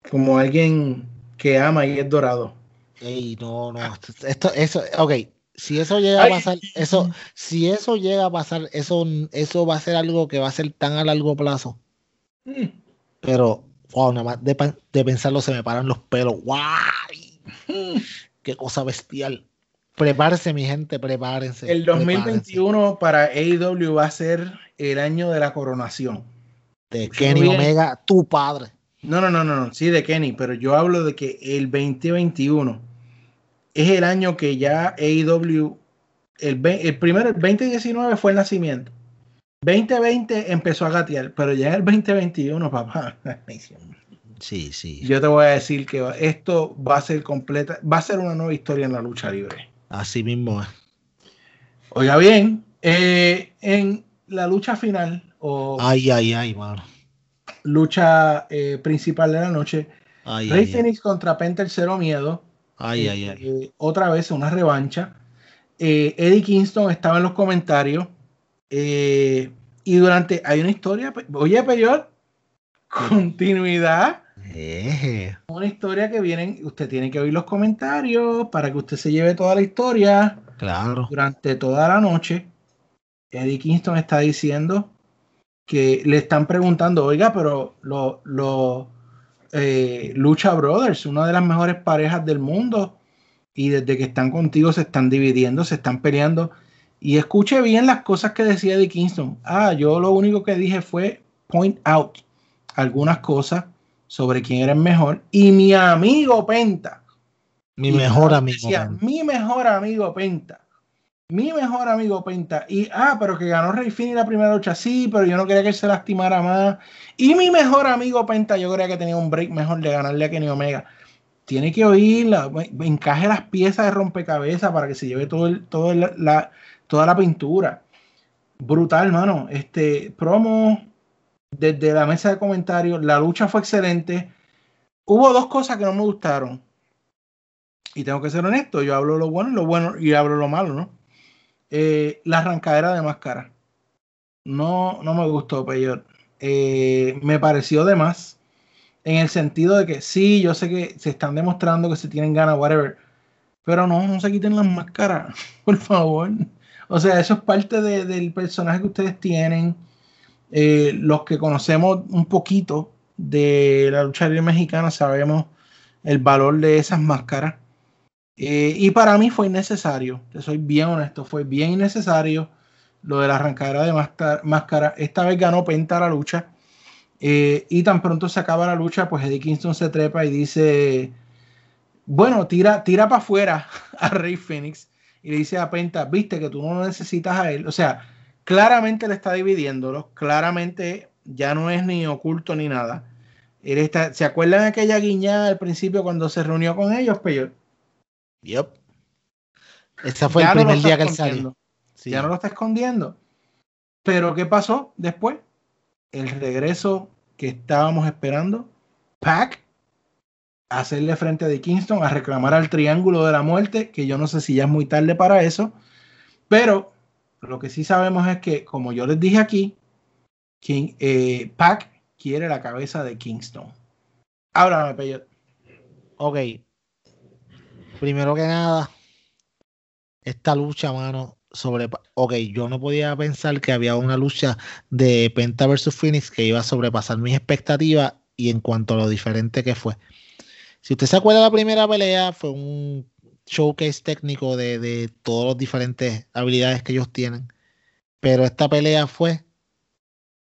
Como alguien que ama y es dorado. Ey, no, no. Esto, eso, ok. Si eso llega a pasar, eso, si eso llega a pasar, eso, eso va a ser algo que va a ser tan a largo plazo. Mm. Pero, wow, nada más de, de, pensarlo se me paran los pelos. ¡Guay! Mm qué cosa bestial. Prepárense, mi gente, prepárense. El 2021 para AEW va a ser el año de la coronación. De Kenny Omega, tu padre. No, no, no, no, sí, de Kenny, pero yo hablo de que el 2021 es el año que ya AEW, el, el primero, el 2019 fue el nacimiento. 2020 empezó a gatear, pero ya el 2021, papá. <laughs> Sí, sí. Yo te voy a decir que esto va a ser completa, va a ser una nueva historia en la lucha libre. Así mismo es. Oiga bien, eh, en la lucha final, o ay, ay, ay, mano. lucha eh, principal de la noche, ay, Rey Phoenix contra Penta Cero Miedo. Ay, ay, ay. Eh, otra vez una revancha. Eddie Kingston estaba en los comentarios. y durante, hay una historia, oye, Peyor, continuidad una historia que vienen, usted tiene que oír los comentarios para que usted se lleve toda la historia. Claro. Durante toda la noche, Eddie Kingston está diciendo que le están preguntando, oiga, pero los lo, eh, Lucha Brothers, una de las mejores parejas del mundo, y desde que están contigo se están dividiendo, se están peleando. Y escuche bien las cosas que decía Eddie Kingston. Ah, yo lo único que dije fue point out algunas cosas sobre quién era el mejor. Y mi amigo Penta. Mi mejor amigo. mi mejor amigo Penta. Mi mejor amigo Penta. Y, ah, pero que ganó Rey Fini la primera lucha. Sí, pero yo no quería que se lastimara más. Y mi mejor amigo Penta, yo creía que tenía un break mejor de ganarle a Kenny Omega. Tiene que oírla. Encaje las piezas de rompecabezas para que se lleve todo el, la, toda la pintura. Brutal, mano. Este promo desde la mesa de comentarios. La lucha fue excelente. Hubo dos cosas que no me gustaron. Y tengo que ser honesto, yo hablo lo bueno y lo bueno y hablo lo malo, ¿no? Eh, la arrancadera de máscara. No, no me gustó, Peyor. Eh, me pareció de más. En el sentido de que sí, yo sé que se están demostrando que se tienen ganas, whatever. Pero no, no se quiten las máscaras, <laughs> por favor. O sea, eso es parte del personaje que ustedes tienen. Eh, los que conocemos un poquito de la lucha libre mexicana sabemos el valor de esas máscaras. Eh, y para mí fue innecesario, te soy bien honesto, fue bien innecesario lo de la arrancadera de máscara. Esta vez ganó Penta la lucha. Eh, y tan pronto se acaba la lucha, pues Eddie Kingston se trepa y dice: Bueno, tira, tira para afuera <laughs> a Rey Phoenix y le dice a Penta, viste que tú no necesitas a él. O sea, claramente le está dividiéndolo, claramente ya no es ni oculto ni nada. Él está, ¿Se acuerdan aquella guiñada al principio cuando se reunió con ellos, Peyor? Yep. Ese fue el primer día que él salió. Ya no lo está escondiendo. Pero ¿qué pasó después? El regreso que estábamos esperando. Pack a hacerle frente a Kingston, a reclamar al Triángulo de la Muerte, que yo no sé si ya es muy tarde para eso. Pero lo que sí sabemos es que, como yo les dije aquí, King, eh, Pac quiere la cabeza de Kingston. Háblame, Peyot. Ok. Primero que nada, esta lucha, mano, sobre. Ok, yo no podía pensar que había una lucha de Penta versus Phoenix que iba a sobrepasar mis expectativas y en cuanto a lo diferente que fue. Si usted se acuerda la primera pelea, fue un showcase técnico de, de todas las diferentes habilidades que ellos tienen. Pero esta pelea fue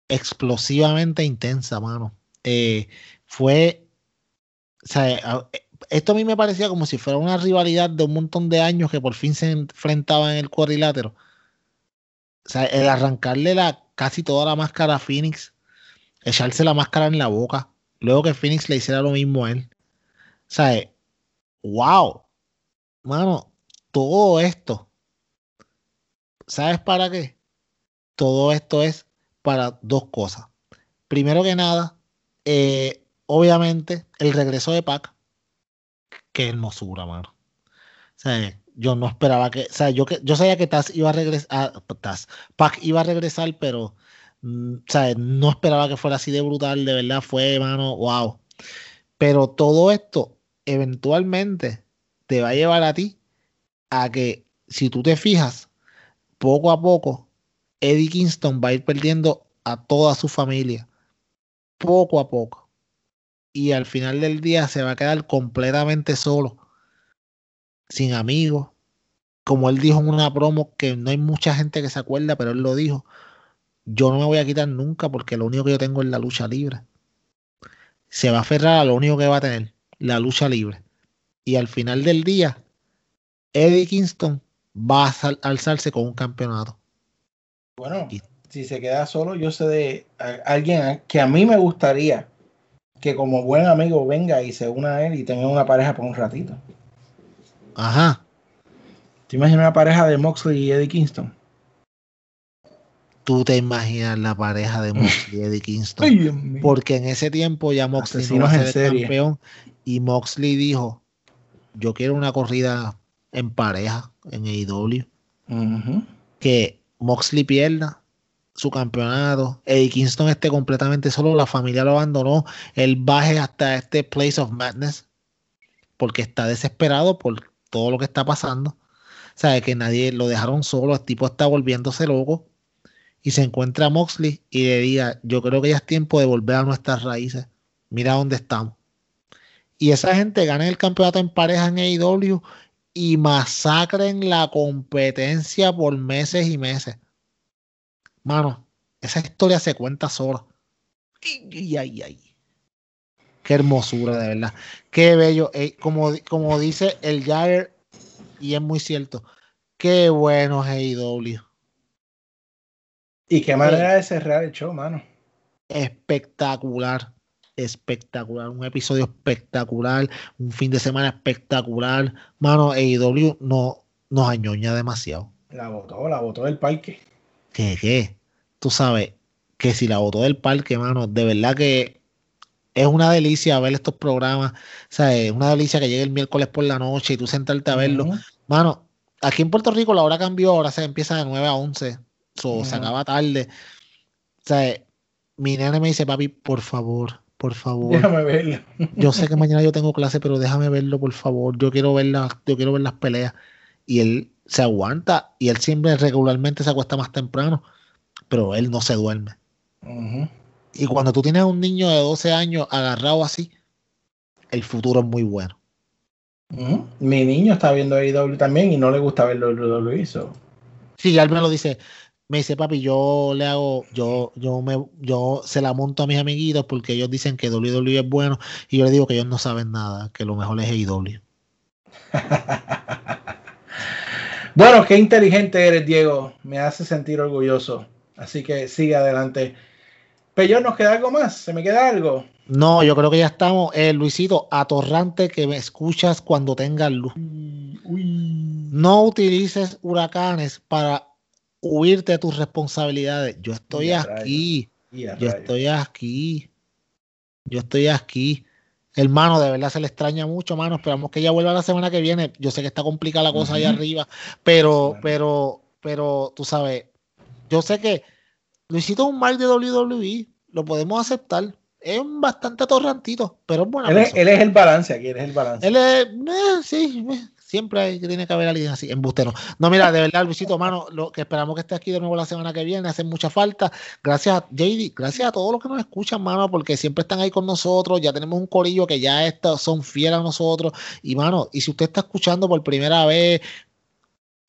explosivamente intensa, mano. Eh, fue. O sea, esto a mí me parecía como si fuera una rivalidad de un montón de años que por fin se enfrentaban en el cuadrilátero. O sea, el arrancarle la, casi toda la máscara a Phoenix, echarse la máscara en la boca, luego que Phoenix le hiciera lo mismo a él. O sea, wow. Mano, todo esto. ¿Sabes para qué? Todo esto es para dos cosas. Primero que nada, eh, obviamente, el regreso de Pac. Qué hermosura, mano. O sea, yo no esperaba que. O sea, yo, que, yo sabía que Taz iba a regresar. Ah, Taz, Pac iba a regresar, pero. Mm, o sea, no esperaba que fuera así de brutal. De verdad, fue, mano, wow. Pero todo esto, eventualmente, te va a llevar a ti a que, si tú te fijas, poco a poco Eddie Kingston va a ir perdiendo a toda su familia, poco a poco. Y al final del día se va a quedar completamente solo, sin amigos. Como él dijo en una promo, que no hay mucha gente que se acuerda, pero él lo dijo. Yo no me voy a quitar nunca porque lo único que yo tengo es la lucha libre. Se va a aferrar a lo único que va a tener, la lucha libre. Y al final del día, Eddie Kingston va a alzarse con un campeonato. Bueno, si se queda solo, yo sé de alguien que a mí me gustaría que como buen amigo venga y se una a él y tenga una pareja por un ratito. Ajá. ¿Te imaginas una pareja de Moxley y Eddie Kingston? Tú te imaginas la pareja de Moxley y Eddie Kingston. <laughs> Porque en ese tiempo ya Moxley no a ser campeón y Moxley dijo, yo quiero una corrida en pareja en AEW. Que Moxley pierda su campeonato, Eddie Kingston esté completamente solo, la familia lo abandonó, él baje hasta este Place of Madness porque está desesperado por todo lo que está pasando. Sabe que nadie lo dejaron solo, el tipo está volviéndose loco y se encuentra a Moxley y le diga, yo creo que ya es tiempo de volver a nuestras raíces. Mira dónde estamos. Y esa gente gana el campeonato en pareja en AEW y masacren la competencia por meses y meses. Mano, esa historia se cuenta sola. Y, ay, ay. Qué hermosura, de verdad. Qué bello. Eh, como, como dice el Jagger, y es muy cierto, qué bueno es AEW. Y qué manera de cerrar el show, mano. Espectacular espectacular, un episodio espectacular, un fin de semana espectacular. Mano, AEW no, nos añoña demasiado. La votó, la votó del parque. ¿Qué, qué? Tú sabes que si la votó del parque, mano, de verdad que es una delicia ver estos programas. O sea, es una delicia que llegue el miércoles por la noche y tú sentarte a verlo. Mano, aquí en Puerto Rico la hora cambió, ahora se empieza de 9 a 11. So, Se acaba tarde. O sea, mi nene me dice, papi, por favor, por favor. Déjame verlo. <laughs> Yo sé que mañana yo tengo clase, pero déjame verlo, por favor. Yo quiero ver las, yo quiero ver las peleas. Y él se aguanta y él siempre regularmente se acuesta más temprano, pero él no se duerme. Y cuando tú tienes un niño de 12 años agarrado así, el futuro es muy bueno. Mi niño está viendo AEW también y no le gusta verlo lo hizo. Sí, ya él me lo dice me dice, papi, yo le hago, yo, yo me, yo se la monto a mis amiguitos porque ellos dicen que WWE es bueno y yo le digo que ellos no saben nada, que lo mejor es AEW. <laughs> bueno, qué inteligente eres, Diego. Me hace sentir orgulloso. Así que sigue adelante. Pero ¿nos queda algo más? ¿Se me queda algo? No, yo creo que ya estamos. Eh, Luisito, atorrante que me escuchas cuando tengas luz. No utilices huracanes para huirte de tus responsabilidades. Yo estoy aquí. Yo estoy aquí. Yo estoy aquí. Hermano, de verdad se le extraña mucho, mano. Esperamos que ella vuelva la semana que viene. Yo sé que está complicada la cosa allá arriba, pero, pero, pero, tú sabes, yo sé que Luisito es un mal de WWE, lo podemos aceptar. Es bastante atorrantito, pero es bueno. Él, él, es el balance aquí, él es el balance. Él es, eh, sí, eh, siempre hay, tiene que haber alguien así, embustero. No, mira, de verdad, Luisito, mano, lo que esperamos que esté aquí de nuevo la semana que viene, hace mucha falta. Gracias, JD, gracias a todos los que nos escuchan, mano, porque siempre están ahí con nosotros. Ya tenemos un corillo que ya está, son fieles a nosotros. Y, mano, y si usted está escuchando por primera vez,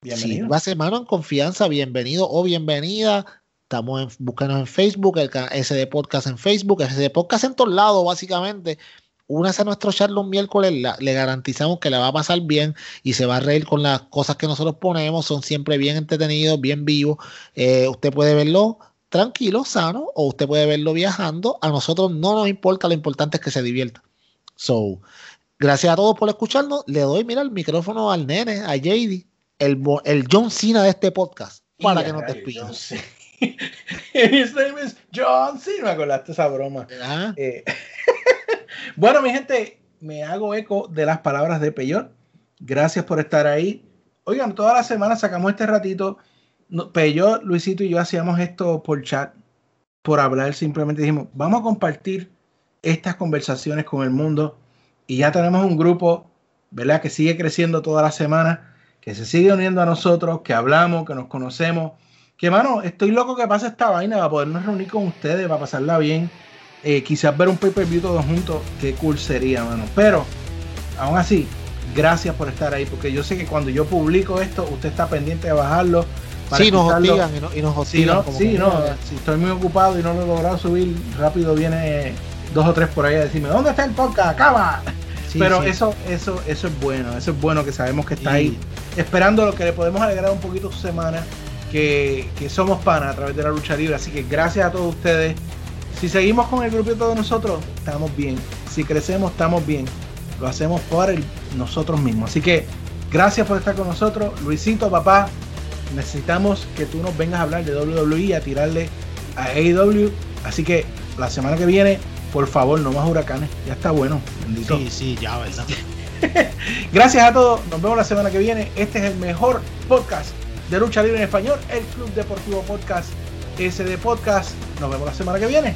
Bienvenido. va a ser, mano, en confianza, bienvenido o bienvenida. Estamos en, búscanos en Facebook, el SD Podcast en Facebook, SD Podcast en todos lados, básicamente únase a nuestro chat los miércoles, le garantizamos que le va a pasar bien y se va a reír con las cosas que nosotros ponemos, son siempre bien entretenidos, bien vivos. Eh, usted puede verlo tranquilo, sano, o usted puede verlo viajando. A nosotros no nos importa, lo importante es que se divierta. So, gracias a todos por escucharnos. Le doy, mira, el micrófono al nene, a JD, el, el John Cena de este podcast, para que nos <laughs> despida. His name is John Cena. Me acordaste esa broma. Eh, <laughs> bueno, mi gente, me hago eco de las palabras de Peyot. Gracias por estar ahí. Oigan, toda la semana sacamos este ratito. Peyot, Luisito y yo hacíamos esto por chat, por hablar. Simplemente dijimos, vamos a compartir estas conversaciones con el mundo. Y ya tenemos un grupo, ¿verdad? Que sigue creciendo toda la semana, que se sigue uniendo a nosotros, que hablamos, que nos conocemos. Que, mano, estoy loco que pase esta vaina para podernos reunir con ustedes, para pasarla bien eh, quizás ver un pay-per-view todos juntos, qué cool sería, mano. Pero, aún así, gracias por estar ahí, porque yo sé que cuando yo publico esto, usted está pendiente de bajarlo. Para sí, nos hostigan y, no, y nos hostigan. sí, no, si estoy muy ocupado y no lo he logrado subir, rápido viene dos o tres por ahí a decirme, ¿dónde está el podcast? ¡Acaba! <laughs> Pero eso, eso, eso es bueno, eso es bueno que sabemos que está ahí, esperando lo que le podemos alegrar un poquito su semana, que, que somos pana a través de la lucha libre. Así que gracias a todos ustedes si seguimos con el grupito de nosotros, estamos bien. Si crecemos, estamos bien. Lo hacemos por nosotros mismos. Así que gracias por estar con nosotros. Luisito, papá, necesitamos que tú nos vengas a hablar de WWE, a tirarle a AEW. Así que la semana que viene, por favor, no más huracanes. Ya está bueno. Bendito. Sí, sí, ya, ¿verdad? <laughs> gracias a todos. Nos vemos la semana que viene. Este es el mejor podcast de lucha libre en español, el Club Deportivo Podcast SD Podcast. Nos vemos la semana que viene.